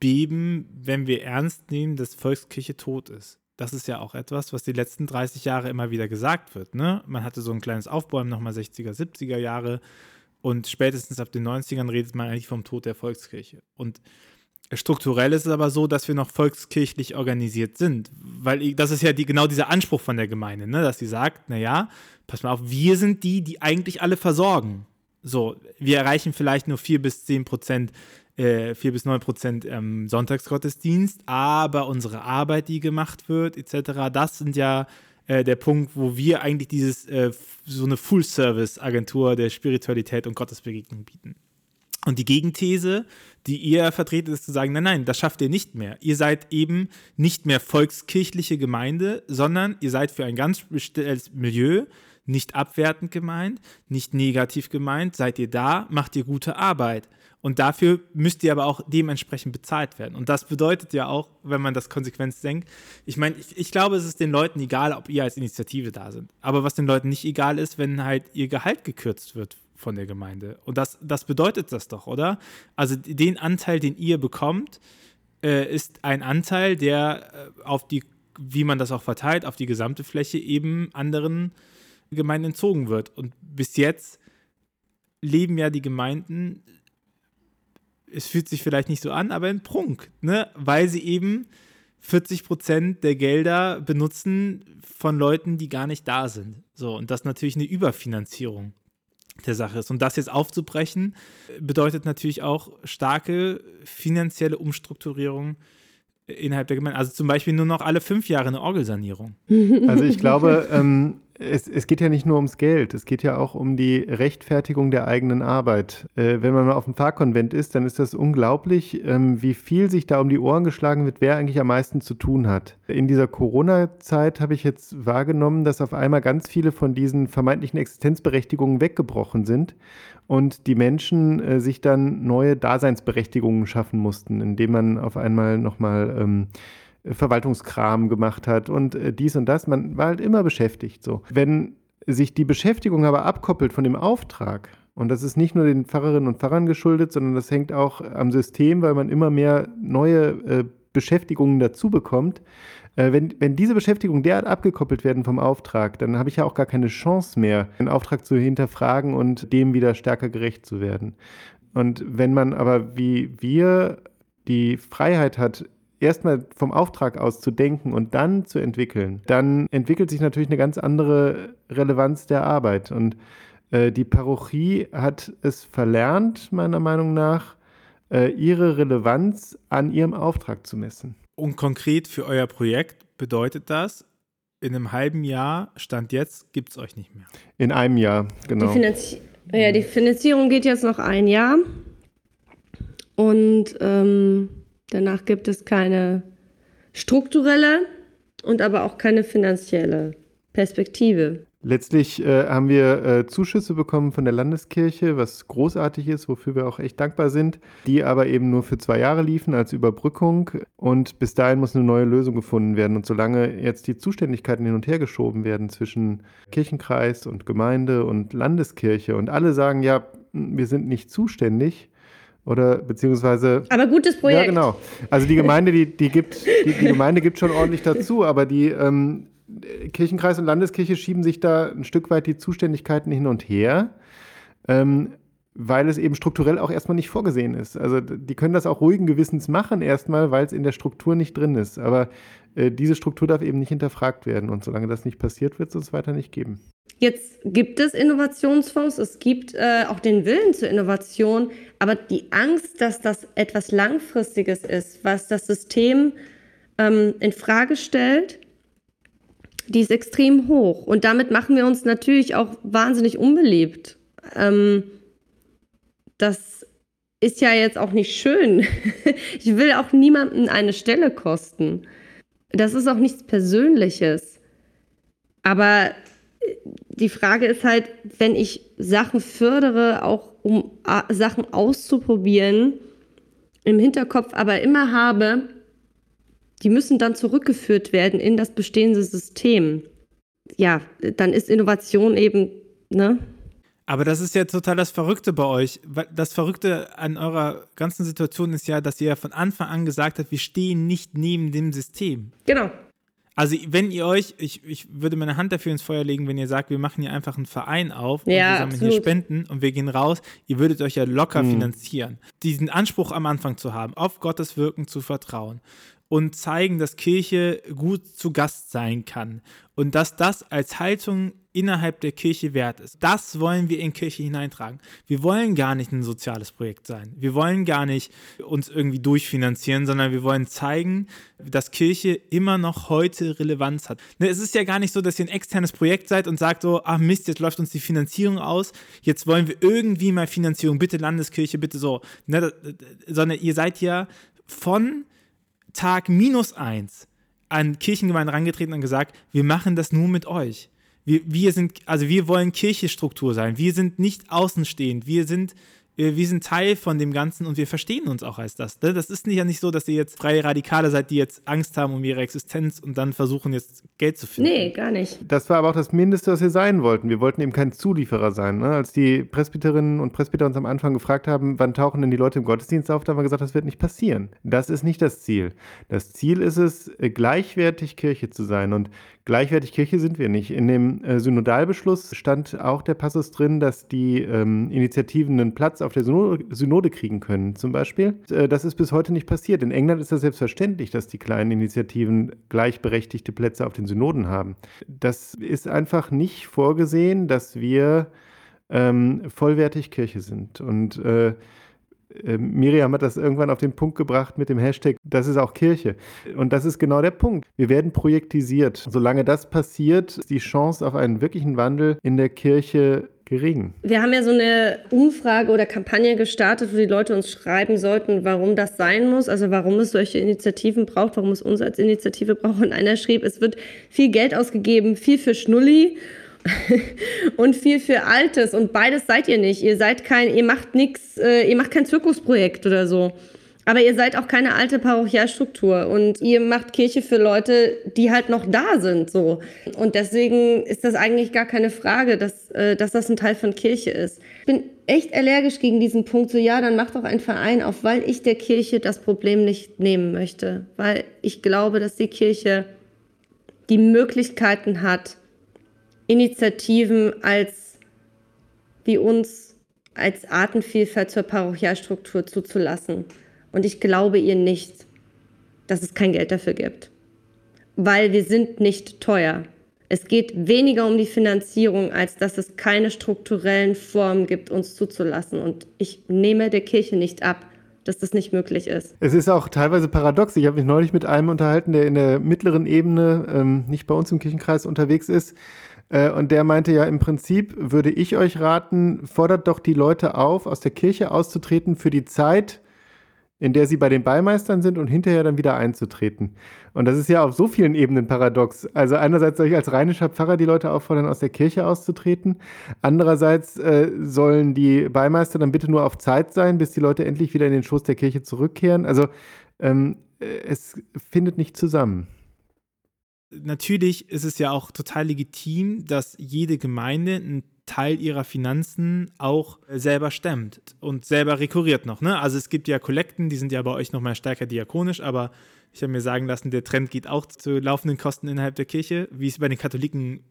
Beben, wenn wir ernst nehmen, dass Volkskirche tot ist. Das ist ja auch etwas, was die letzten 30 Jahre immer wieder gesagt wird. Ne? Man hatte so ein kleines Aufbäumen, nochmal 60er, 70er Jahre. Und spätestens ab den 90ern redet man eigentlich vom Tod der Volkskirche. Und strukturell ist es aber so, dass wir noch volkskirchlich organisiert sind. Weil das ist ja die, genau dieser Anspruch von der Gemeinde, ne? dass sie sagt, naja, pass mal auf, wir sind die, die eigentlich alle versorgen. So, wir erreichen vielleicht nur 4 bis 10 Prozent, äh, 4 bis 9 Prozent ähm, Sonntagsgottesdienst, aber unsere Arbeit, die gemacht wird, etc., das sind ja äh, der Punkt, wo wir eigentlich dieses äh, so eine Full-Service-Agentur der Spiritualität und Gottesbegegnung bieten. Und die Gegenthese, die ihr vertretet, ist zu sagen, nein, nein, das schafft ihr nicht mehr. Ihr seid eben nicht mehr volkskirchliche Gemeinde, sondern ihr seid für ein ganz bestimmtes Milieu, nicht abwertend gemeint, nicht negativ gemeint, seid ihr da, macht ihr gute Arbeit. Und dafür müsst ihr aber auch dementsprechend bezahlt werden. Und das bedeutet ja auch, wenn man das konsequent denkt, ich meine, ich, ich, glaube, es ist den Leuten egal, ob ihr als Initiative da sind. Aber was den Leuten nicht egal ist, wenn halt ihr Gehalt gekürzt wird von der Gemeinde. Und das, das bedeutet das doch, oder? Also den Anteil, den ihr bekommt, äh, ist ein Anteil, der äh, auf die, wie man das auch verteilt, auf die gesamte Fläche eben anderen Gemeinden entzogen wird. Und bis jetzt leben ja die Gemeinden es fühlt sich vielleicht nicht so an, aber in Prunk, ne? weil sie eben 40 Prozent der Gelder benutzen von Leuten, die gar nicht da sind. So, und das natürlich eine Überfinanzierung der Sache ist. Und das jetzt aufzubrechen, bedeutet natürlich auch starke finanzielle Umstrukturierung innerhalb der Gemeinde. Also zum Beispiel nur noch alle fünf Jahre eine Orgelsanierung. Also ich glaube, ähm, es, es, geht ja nicht nur ums Geld, es geht ja auch um die Rechtfertigung der eigenen Arbeit. Äh, wenn man mal auf dem Pfarrkonvent ist, dann ist das unglaublich, ähm, wie viel sich da um die Ohren geschlagen wird, wer eigentlich am meisten zu tun hat. In dieser Corona-Zeit habe ich jetzt wahrgenommen, dass auf einmal ganz viele von diesen vermeintlichen Existenzberechtigungen weggebrochen sind und die Menschen äh, sich dann neue Daseinsberechtigungen schaffen mussten, indem man auf einmal nochmal ähm, Verwaltungskram gemacht hat und äh, dies und das. Man war halt immer beschäftigt so. Wenn sich die Beschäftigung aber abkoppelt von dem Auftrag, und das ist nicht nur den Pfarrerinnen und Pfarrern geschuldet, sondern das hängt auch am System, weil man immer mehr neue äh, Beschäftigungen dazu bekommt. Äh, wenn, wenn diese Beschäftigungen derart abgekoppelt werden vom Auftrag, dann habe ich ja auch gar keine Chance mehr, den Auftrag zu hinterfragen und dem wieder stärker gerecht zu werden. Und wenn man aber wie wir die Freiheit hat, erstmal vom Auftrag aus zu denken und dann zu entwickeln, dann entwickelt sich natürlich eine ganz andere Relevanz der Arbeit. Und äh, die Parochie hat es verlernt, meiner Meinung nach, äh, ihre Relevanz an ihrem Auftrag zu messen. Und konkret für euer Projekt bedeutet das, in einem halben Jahr, Stand jetzt, gibt es euch nicht mehr. In einem Jahr, genau. Die, Finanzi ja, die Finanzierung geht jetzt noch ein Jahr. Und ähm, Danach gibt es keine strukturelle und aber auch keine finanzielle Perspektive. Letztlich äh, haben wir äh, Zuschüsse bekommen von der Landeskirche, was großartig ist, wofür wir auch echt dankbar sind, die aber eben nur für zwei Jahre liefen als Überbrückung. Und bis dahin muss eine neue Lösung gefunden werden. Und solange jetzt die Zuständigkeiten hin und her geschoben werden zwischen Kirchenkreis und Gemeinde und Landeskirche und alle sagen, ja, wir sind nicht zuständig, oder beziehungsweise. Aber gutes Projekt. Ja, genau. Also die Gemeinde, die, die gibt, die, die Gemeinde gibt schon ordentlich dazu, aber die ähm, Kirchenkreis und Landeskirche schieben sich da ein Stück weit die Zuständigkeiten hin und her. Ähm, weil es eben strukturell auch erstmal nicht vorgesehen ist. Also die können das auch ruhigen Gewissens machen erstmal, weil es in der Struktur nicht drin ist. Aber äh, diese Struktur darf eben nicht hinterfragt werden. Und solange das nicht passiert, wird es uns weiter nicht geben. Jetzt gibt es Innovationsfonds, es gibt äh, auch den Willen zur Innovation, aber die Angst, dass das etwas Langfristiges ist, was das System ähm, in Frage stellt, die ist extrem hoch. Und damit machen wir uns natürlich auch wahnsinnig unbeliebt. Ähm, das ist ja jetzt auch nicht schön. <laughs> ich will auch niemandem eine Stelle kosten. Das ist auch nichts Persönliches. Aber die Frage ist halt, wenn ich Sachen fördere, auch um Sachen auszuprobieren, im Hinterkopf aber immer habe, die müssen dann zurückgeführt werden in das bestehende System. Ja, dann ist Innovation eben, ne? Aber das ist ja total das Verrückte bei euch. Das Verrückte an eurer ganzen Situation ist ja, dass ihr ja von Anfang an gesagt habt, wir stehen nicht neben dem System. Genau. Also wenn ihr euch, ich, ich würde meine Hand dafür ins Feuer legen, wenn ihr sagt, wir machen hier einfach einen Verein auf und ja, wir sammeln absolut. hier Spenden und wir gehen raus, ihr würdet euch ja locker Mhm. finanzieren. Diesen Anspruch am Anfang zu haben, auf Gottes Wirken zu vertrauen und zeigen, dass Kirche gut zu Gast sein kann und dass das als Haltung innerhalb der Kirche wert ist. Das wollen wir in Kirche hineintragen. Wir wollen gar nicht ein soziales Projekt sein. Wir wollen gar nicht uns irgendwie durchfinanzieren, sondern wir wollen zeigen, dass Kirche immer noch heute Relevanz hat. Ne, Es ist ja gar nicht so, dass ihr ein externes Projekt seid und sagt so, ach Mist, jetzt läuft uns die Finanzierung aus, jetzt wollen wir irgendwie mal Finanzierung, bitte Landeskirche, bitte so. Ne, Sondern ihr seid ja von Tag minus eins an Kirchengemeinden herangetreten und gesagt, wir machen das nur mit euch. Wir, wir sind, also wir wollen Kirchestruktur sein. Wir sind nicht außenstehend. Wir sind, äh, wir sind Teil von dem Ganzen und wir verstehen uns auch als das. ne? Das ist nicht, ja nicht so, dass ihr jetzt freie Radikale seid, die jetzt Angst haben um ihre Existenz und dann versuchen jetzt Geld zu finden. Nee, gar nicht. Das war aber auch das Mindeste, was wir sein wollten. Wir wollten eben kein Zulieferer sein. Ne? Als die Presbyterinnen und Presbyter uns am Anfang gefragt haben, wann tauchen denn die Leute im Gottesdienst auf, da haben wir gesagt, das wird nicht passieren. Das ist nicht das Ziel. Das Ziel ist es, gleichwertig Kirche zu sein. Und gleichwertig Kirche sind wir nicht. In dem äh, Synodalbeschluss stand auch der Passus drin, dass die ähm, Initiativen einen Platz auf der Synode, Synode kriegen können, zum Beispiel. Äh, das ist bis heute nicht passiert. In England ist das selbstverständlich, dass die kleinen Initiativen gleichberechtigte Plätze auf den Synoden haben. Das ist einfach nicht vorgesehen, dass wir ähm, vollwertig Kirche sind. Und äh, Miriam hat das irgendwann auf den Punkt gebracht mit dem Hashtag, das ist auch Kirche. Und das ist genau der Punkt. Wir werden projektisiert. Solange das passiert, ist die Chance auf einen wirklichen Wandel in der Kirche gering. Wir haben ja so eine Umfrage oder Kampagne gestartet, wo die Leute uns schreiben sollten, warum das sein muss, also warum es solche Initiativen braucht, warum es uns als Initiative braucht. Und einer schrieb, es wird viel Geld ausgegeben, viel für Schnulli und viel für Altes. Und beides seid ihr nicht. Ihr seid kein, ihr macht nichts, äh, ihr macht kein Zirkusprojekt oder so. Aber ihr seid auch keine alte Parochialstruktur und ihr macht Kirche für Leute, die halt noch da sind, so. Und deswegen ist das eigentlich gar keine Frage, dass, äh, dass das ein Teil von Kirche ist. Ich bin echt allergisch gegen diesen Punkt, so ja, dann macht doch ein Verein auf, weil ich der Kirche das Problem nicht nehmen möchte. Weil ich glaube, dass die Kirche die Möglichkeiten hat, Initiativen als, wie uns, als Artenvielfalt zur Parochialstruktur zuzulassen. Und ich glaube ihr nicht, dass es kein Geld dafür gibt. Weil wir sind nicht teuer. Es geht weniger um die Finanzierung, als dass es keine strukturellen Formen gibt, uns zuzulassen. Und ich nehme der Kirche nicht ab, dass das nicht möglich ist. Es ist auch teilweise paradox. Ich habe mich neulich mit einem unterhalten, der in der mittleren Ebene, ähm, nicht bei uns im Kirchenkreis unterwegs ist. Äh, und der meinte ja, im Prinzip würde ich euch raten, fordert doch die Leute auf, aus der Kirche auszutreten für die Zeit, in der sie bei den Beimeistern sind und hinterher dann wieder einzutreten. Und das ist ja auf so vielen Ebenen paradox. Also einerseits soll ich als rheinischer Pfarrer die Leute auffordern, aus der Kirche auszutreten. Andererseits äh, sollen die Beimeister dann bitte nur auf Zeit sein, bis die Leute endlich wieder in den Schoß der Kirche zurückkehren. Also ähm, äh, es findet nicht zusammen. Natürlich ist es ja auch total legitim, dass jede Gemeinde einen Teil ihrer Finanzen auch äh, selber stemmt und selber rekurriert noch. Ne? Also es gibt ja Kollekten, die sind ja bei euch noch mal stärker diakonisch, aber ich habe mir sagen lassen, der Trend geht auch zu laufenden Kosten innerhalb der Kirche, wie es bei den Katholiken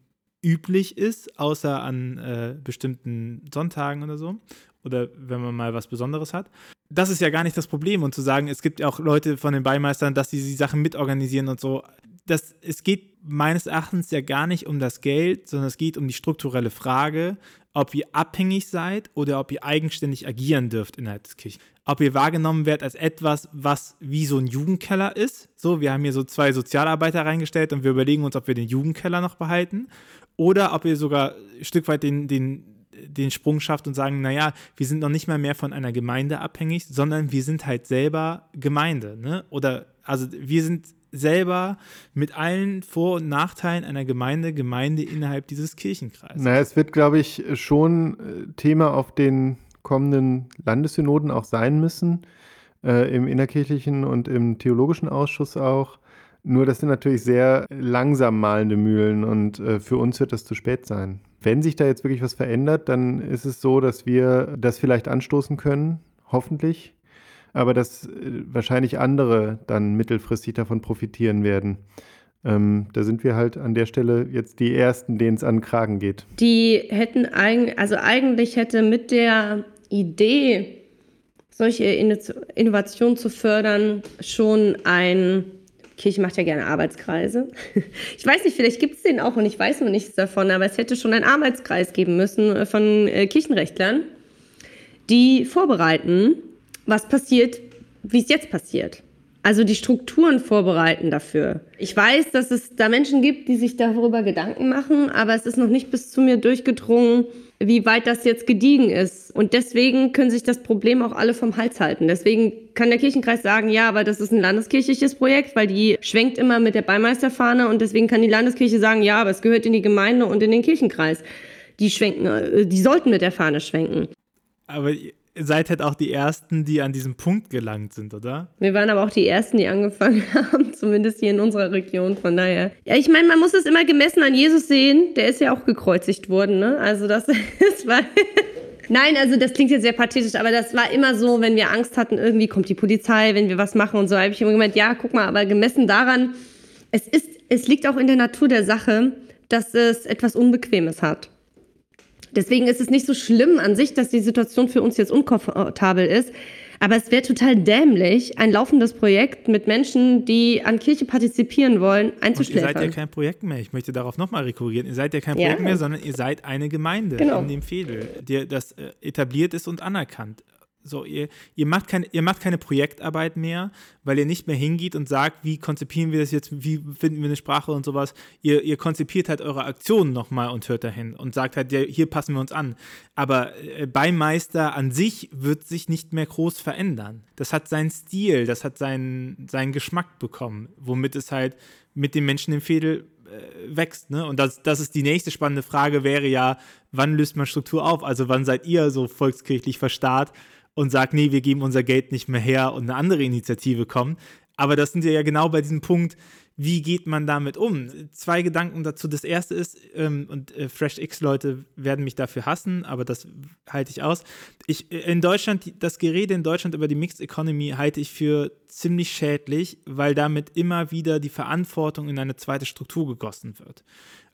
üblich ist, außer an äh, bestimmten Sonntagen oder so. Oder wenn man mal was Besonderes hat. Das ist ja gar nicht das Problem. Und zu sagen, es gibt ja auch Leute von den Beimeistern, dass sie die Sachen mitorganisieren und so. Das, es geht meines Erachtens ja gar nicht um das Geld, sondern es geht um die strukturelle Frage, ob ihr abhängig seid oder ob ihr eigenständig agieren dürft innerhalb des Kirchen. Ob ihr wahrgenommen werdet als etwas, was wie so ein Jugendkeller ist. So, wir haben hier so zwei Sozialarbeiter reingestellt und wir überlegen uns, ob wir den Jugendkeller noch behalten. Oder ob ihr sogar ein Stück weit den, den, den Sprung schafft und sagen, naja, wir sind noch nicht mal mehr von einer Gemeinde abhängig, sondern wir sind halt selber Gemeinde. Ne? Oder also wir sind selber mit allen Vor- und Nachteilen einer Gemeinde, Gemeinde innerhalb dieses Kirchenkreises. Na, es wird, glaube ich, schon äh, Thema auf den kommenden Landessynoden auch sein müssen, äh, im innerkirchlichen und im theologischen Ausschuss auch. Nur das sind natürlich sehr langsam malende Mühlen und äh, für uns wird das zu spät sein. Wenn sich da jetzt wirklich was verändert, dann ist es so, dass wir das vielleicht anstoßen können, hoffentlich, aber dass äh, wahrscheinlich andere dann mittelfristig davon profitieren werden. Ähm, da sind wir halt an der Stelle jetzt die Ersten, denen es an den Kragen geht. Die hätten eigentlich, also eigentlich hätte mit der Idee, solche Innovationen zu fördern, schon ein, Kirche macht ja gerne Arbeitskreise. <laughs> Ich weiß nicht, vielleicht gibt es den auch und ich weiß noch nichts davon, aber es hätte schon einen Arbeitskreis geben müssen äh, von äh, Kirchenrechtlern, die vorbereiten, was passiert, wie es jetzt passiert. Also die Strukturen vorbereiten dafür. Ich weiß, dass es da Menschen gibt, die sich darüber Gedanken machen, aber es ist noch nicht bis zu mir durchgedrungen, wie weit das jetzt gediegen ist. Und deswegen können sich das Problem auch alle vom Hals halten. Deswegen kann der Kirchenkreis sagen, ja, aber das ist ein landeskirchliches Projekt, weil die schwenkt immer mit der Beimeisterfahne und deswegen kann die Landeskirche sagen, ja, aber es gehört in die Gemeinde und in den Kirchenkreis. Die schwenken, äh, die sollten mit der Fahne schwenken. Aber seid halt auch die Ersten, die an diesem Punkt gelangt sind, oder? Wir waren aber auch die Ersten, die angefangen <laughs> haben, zumindest hier in unserer Region. Von daher. Ja, ich meine, man muss es immer gemessen an Jesus sehen. Der ist ja auch gekreuzigt worden, ne? Also das <laughs> ist, weil. <laughs> Nein, also das klingt jetzt sehr pathetisch, aber das war immer so, wenn wir Angst hatten, irgendwie kommt die Polizei, wenn wir was machen und so, habe ich immer gemeint, ja, guck mal, aber gemessen daran, es ist, es liegt auch in der Natur der Sache, dass es etwas Unbequemes hat. Deswegen ist es nicht so schlimm an sich, dass die Situation für uns jetzt unkomfortabel ist. Aber es wäre total dämlich, ein laufendes Projekt mit Menschen, die an Kirche partizipieren wollen, einzuschläfern. Und ihr seid ja kein Projekt mehr. Ich möchte darauf nochmal rekurrieren. Ihr seid ja kein Projekt ja. mehr, sondern ihr seid eine Gemeinde genau. in dem Fädel, die das äh, etabliert ist und anerkannt. So, ihr, ihr, macht keine, ihr macht keine Projektarbeit mehr, weil ihr nicht mehr hingeht und sagt, wie konzipieren wir das jetzt, wie finden wir eine Sprache und sowas. Ihr, ihr konzipiert halt eure Aktionen nochmal und hört dahin und sagt halt, ja, hier passen wir uns an. Aber äh, beim Meister an sich wird sich nicht mehr groß verändern. Das hat seinen Stil, das hat seinen, seinen Geschmack bekommen, womit es halt mit den Menschen im Fädel äh, wächst. Ne? Und das, das ist die nächste spannende Frage, wäre ja, wann löst man Struktur auf? Also wann seid ihr so volkskirchlich verstarrt? Und sagt, nee, wir geben unser Geld nicht mehr her und eine andere Initiative kommt. Aber das sind wir ja genau bei diesem Punkt, wie geht man damit um? Zwei Gedanken dazu. Das erste ist, ähm, und äh, FreshX-Leute werden mich dafür hassen, aber das halte ich aus. Ich, äh, in Deutschland, das Gerede in Deutschland über die Mixed Economy halte ich für ziemlich schädlich, weil damit immer wieder die Verantwortung in eine zweite Struktur gegossen wird.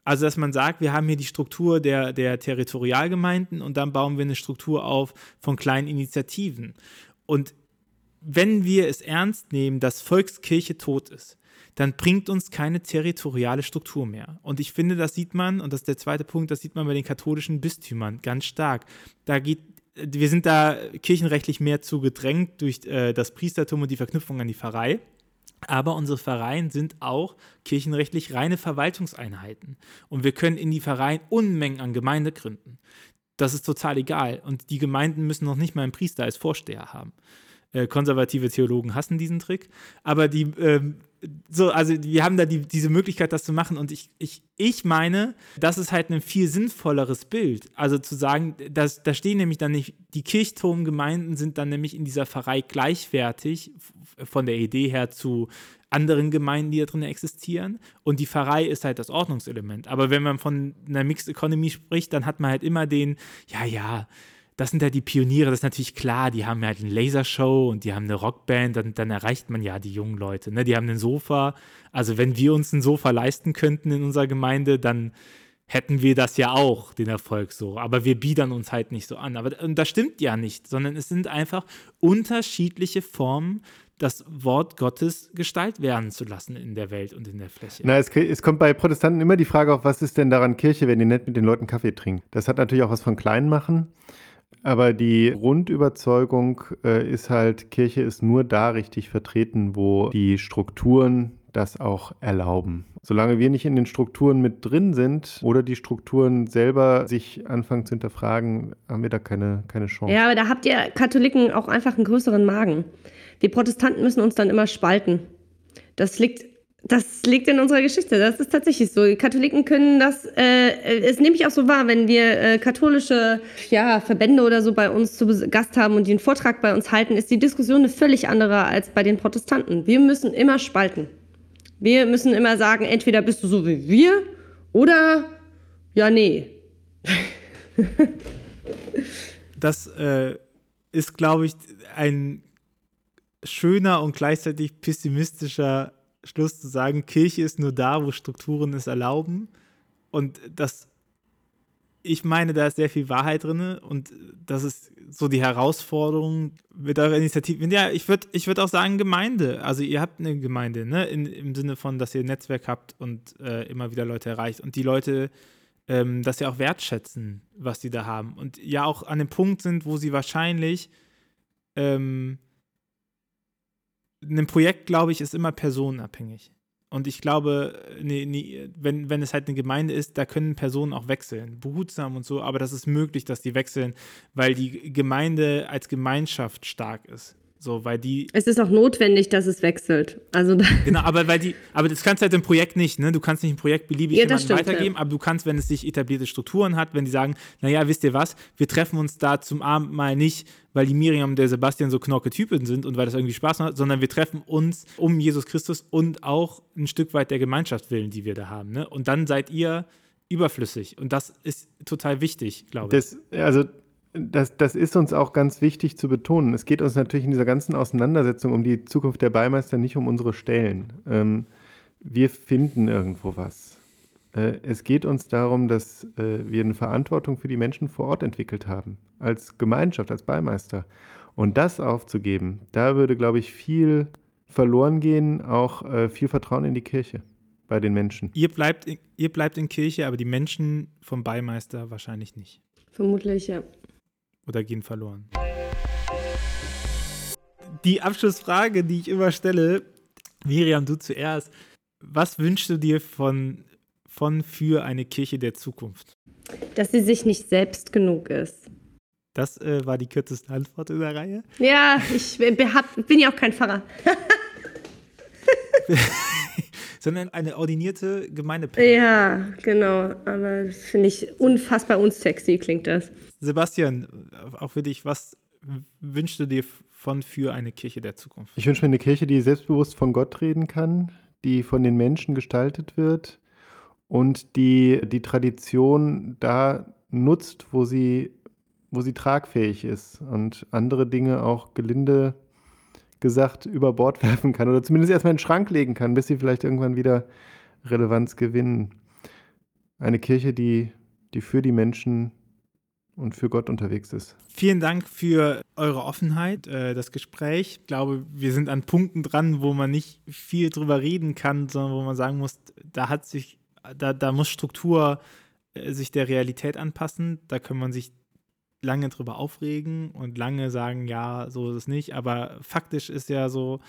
Also, dass man sagt, wir haben hier die Struktur der, der Territorialgemeinden und dann bauen wir eine Struktur auf von kleinen Initiativen. Und wenn wir es ernst nehmen, dass Volkskirche tot ist, dann bringt uns keine territoriale Struktur mehr. Und ich finde, das sieht man, und das ist der zweite Punkt, das sieht man bei den katholischen Bistümern ganz stark. Da geht, wir sind da kirchenrechtlich mehr zu gedrängt durch äh, das Priestertum und die Verknüpfung an die Pfarrei. Aber unsere Pfarreien sind auch kirchenrechtlich reine Verwaltungseinheiten. Und wir können in die Pfarreien Unmengen an Gemeinde gründen. Das ist total egal. Und die Gemeinden müssen noch nicht mal einen Priester als Vorsteher haben. Äh, konservative Theologen hassen diesen Trick. Aber die, ähm, so, also wir haben da die, diese Möglichkeit, das zu machen. Und ich, ich, ich meine, das ist halt ein viel sinnvolleres Bild. Also zu sagen, dass, da stehen nämlich dann nicht, die Kirchturmgemeinden sind dann nämlich in dieser Pfarrei gleichwertig von der Idee her zu anderen Gemeinden, die da drin existieren. Und die Pfarrei ist halt das Ordnungselement. Aber wenn man von einer Mixed Economy spricht, dann hat man halt immer den, ja, ja, das sind ja die Pioniere, das ist natürlich klar, die haben halt eine Lasershow und die haben eine Rockband, dann, dann erreicht man ja die jungen Leute. Ne? Die haben ein Sofa. Also wenn wir uns ein Sofa leisten könnten in unserer Gemeinde, dann hätten wir das ja auch, den Erfolg so. Aber wir biedern uns halt nicht so an. Aber und das stimmt ja nicht, sondern es sind einfach unterschiedliche Formen das Wort Gottes Gestalt werden zu lassen in der Welt und in der Fläche. Na, es, es, kommt bei Protestanten immer die Frage auf, was ist denn daran Kirche, wenn die nicht mit den Leuten Kaffee trinken? Das hat natürlich auch was von Kleinmachen. Aber die Grundüberzeugung äh, ist halt, Kirche ist nur da richtig vertreten, wo die Strukturen das auch erlauben. Solange wir nicht in den Strukturen mit drin sind oder die Strukturen selber sich anfangen zu hinterfragen, haben wir da keine, keine Chance. Ja, aber da habt ihr Katholiken auch einfach einen größeren Magen. Wir Protestanten müssen uns dann immer spalten. Das liegt das liegt in unserer Geschichte. Das ist tatsächlich so. Die Katholiken können das, äh, es nehme ich auch so wahr, wenn wir äh, katholische ja, Verbände oder so bei uns zu Gast haben und die einen Vortrag bei uns halten, ist die Diskussion eine völlig andere als bei den Protestanten. Wir müssen immer spalten. Wir müssen immer sagen, entweder bist du so wie wir oder ja, nee. das äh, ist, glaube ich, ein schöner und gleichzeitig pessimistischer Schluss zu sagen, Kirche ist nur da, wo Strukturen es erlauben. Und das, ich meine, da ist sehr viel Wahrheit drin und das ist so die Herausforderung mit eurer Initiative. Ja, ich würde ich würd auch sagen Gemeinde. Also ihr habt eine Gemeinde, ne? In, Im Sinne von, dass ihr ein Netzwerk habt und äh, immer wieder Leute erreicht. Und die Leute, ähm, dass sie auch wertschätzen, was sie da haben. Und ja auch an dem Punkt sind, wo sie wahrscheinlich ähm, ein Projekt, glaube ich, ist immer personenabhängig. Und ich glaube, nee, nee, wenn, wenn es halt eine Gemeinde ist, da können Personen auch wechseln, behutsam und so, aber das ist möglich, dass die wechseln, weil die Gemeinde als Gemeinschaft stark ist. So, weil die. Es ist auch notwendig, dass es wechselt. Also <laughs> genau, aber weil die, aber das kannst du halt im Projekt nicht, ne? Du kannst nicht ein Projekt beliebig ja, stimmt, weitergeben, ja. aber du kannst, wenn es sich etablierte Strukturen hat, wenn die sagen, naja, wisst ihr was, wir treffen uns da zum Abendmahl nicht, weil die Miriam und der Sebastian so knorke Typen sind und weil das irgendwie Spaß macht, sondern wir treffen uns um Jesus Christus und auch ein Stück weit der Gemeinschaft willen, die wir da haben. Ne? Und dann seid ihr überflüssig. Und das ist total wichtig, glaube ich. Das, also das, das ist uns auch ganz wichtig zu betonen. Es geht uns natürlich in dieser ganzen Auseinandersetzung um die Zukunft der Beimeister nicht um unsere Stellen. Ähm, wir finden irgendwo was. Äh, es geht uns darum, dass äh, wir eine Verantwortung für die Menschen vor Ort entwickelt haben, als Gemeinschaft, als Beimeister. Und das aufzugeben, da würde, glaube ich, viel verloren gehen, auch äh, viel Vertrauen in die Kirche bei den Menschen. Ihr bleibt, ihr bleibt in Kirche, aber die Menschen vom Beimeister wahrscheinlich nicht. Vermutlich, ja oder gehen verloren? Die Abschlussfrage, die ich immer stelle, Miriam, du zuerst. Was wünschst du dir von, von für eine Kirche der Zukunft? Dass sie sich nicht selbst genug ist. Das äh, war die kürzeste Antwort in der Reihe. Ja, ich bin ja auch kein Pfarrer. <laughs> <laughs> Sondern eine ordinierte Gemeinde. Ja, genau. Aber finde ich unfassbar unsexy, klingt das. Sebastian, auch für dich, was wünschst du dir von für eine Kirche der Zukunft? Ich wünsche mir eine Kirche, die selbstbewusst von Gott reden kann, die von den Menschen gestaltet wird und die die Tradition da nutzt, wo sie, wo sie tragfähig ist und andere Dinge auch gelinde gesagt über Bord <laughs> werfen kann oder zumindest erstmal in den Schrank legen kann, bis sie vielleicht irgendwann wieder Relevanz gewinnen. Eine Kirche, die, die für die Menschen und für Gott unterwegs ist. Vielen Dank für eure Offenheit, äh, das Gespräch. Ich glaube, wir sind an Punkten dran, wo man nicht viel drüber reden kann, sondern wo man sagen muss, da hat sich, da, da muss Struktur äh, sich der Realität anpassen. Da kann man sich lange drüber aufregen und lange sagen, ja, so ist es nicht. Aber faktisch ist ja so,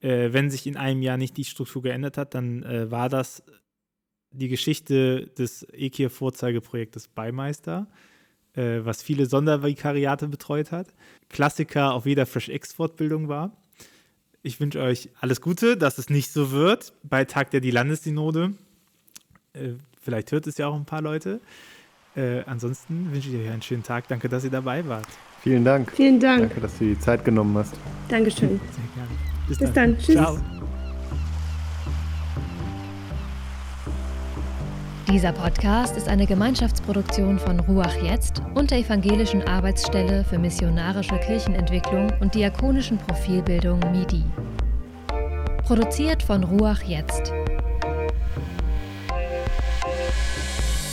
äh, wenn sich in einem Jahr nicht die Struktur geändert hat, dann äh, war das die Geschichte des EKIR-Vorzeigeprojektes Beimeister äh, was viele Sondervikariate betreut hat. Klassiker auf jeder Fresh-X-Fortbildung war. Ich wünsche euch alles Gute, dass es nicht so wird bei Tag der die Landessynode. Äh, vielleicht hört es ja auch ein paar Leute. Äh, ansonsten wünsche ich euch einen schönen Tag. Danke, dass ihr dabei wart. Vielen Dank. Vielen Dank. Danke, dass du die Zeit genommen hast. Dankeschön. Sehr gerne. Bis, Bis dann. dann. Tschüss. Ciao. Dieser Podcast ist eine Gemeinschaftsproduktion von Ruach Jetzt und der Evangelischen Arbeitsstelle für missionarische Kirchenentwicklung und diakonischen Profilbildung MIDI. Produziert von Ruach Jetzt.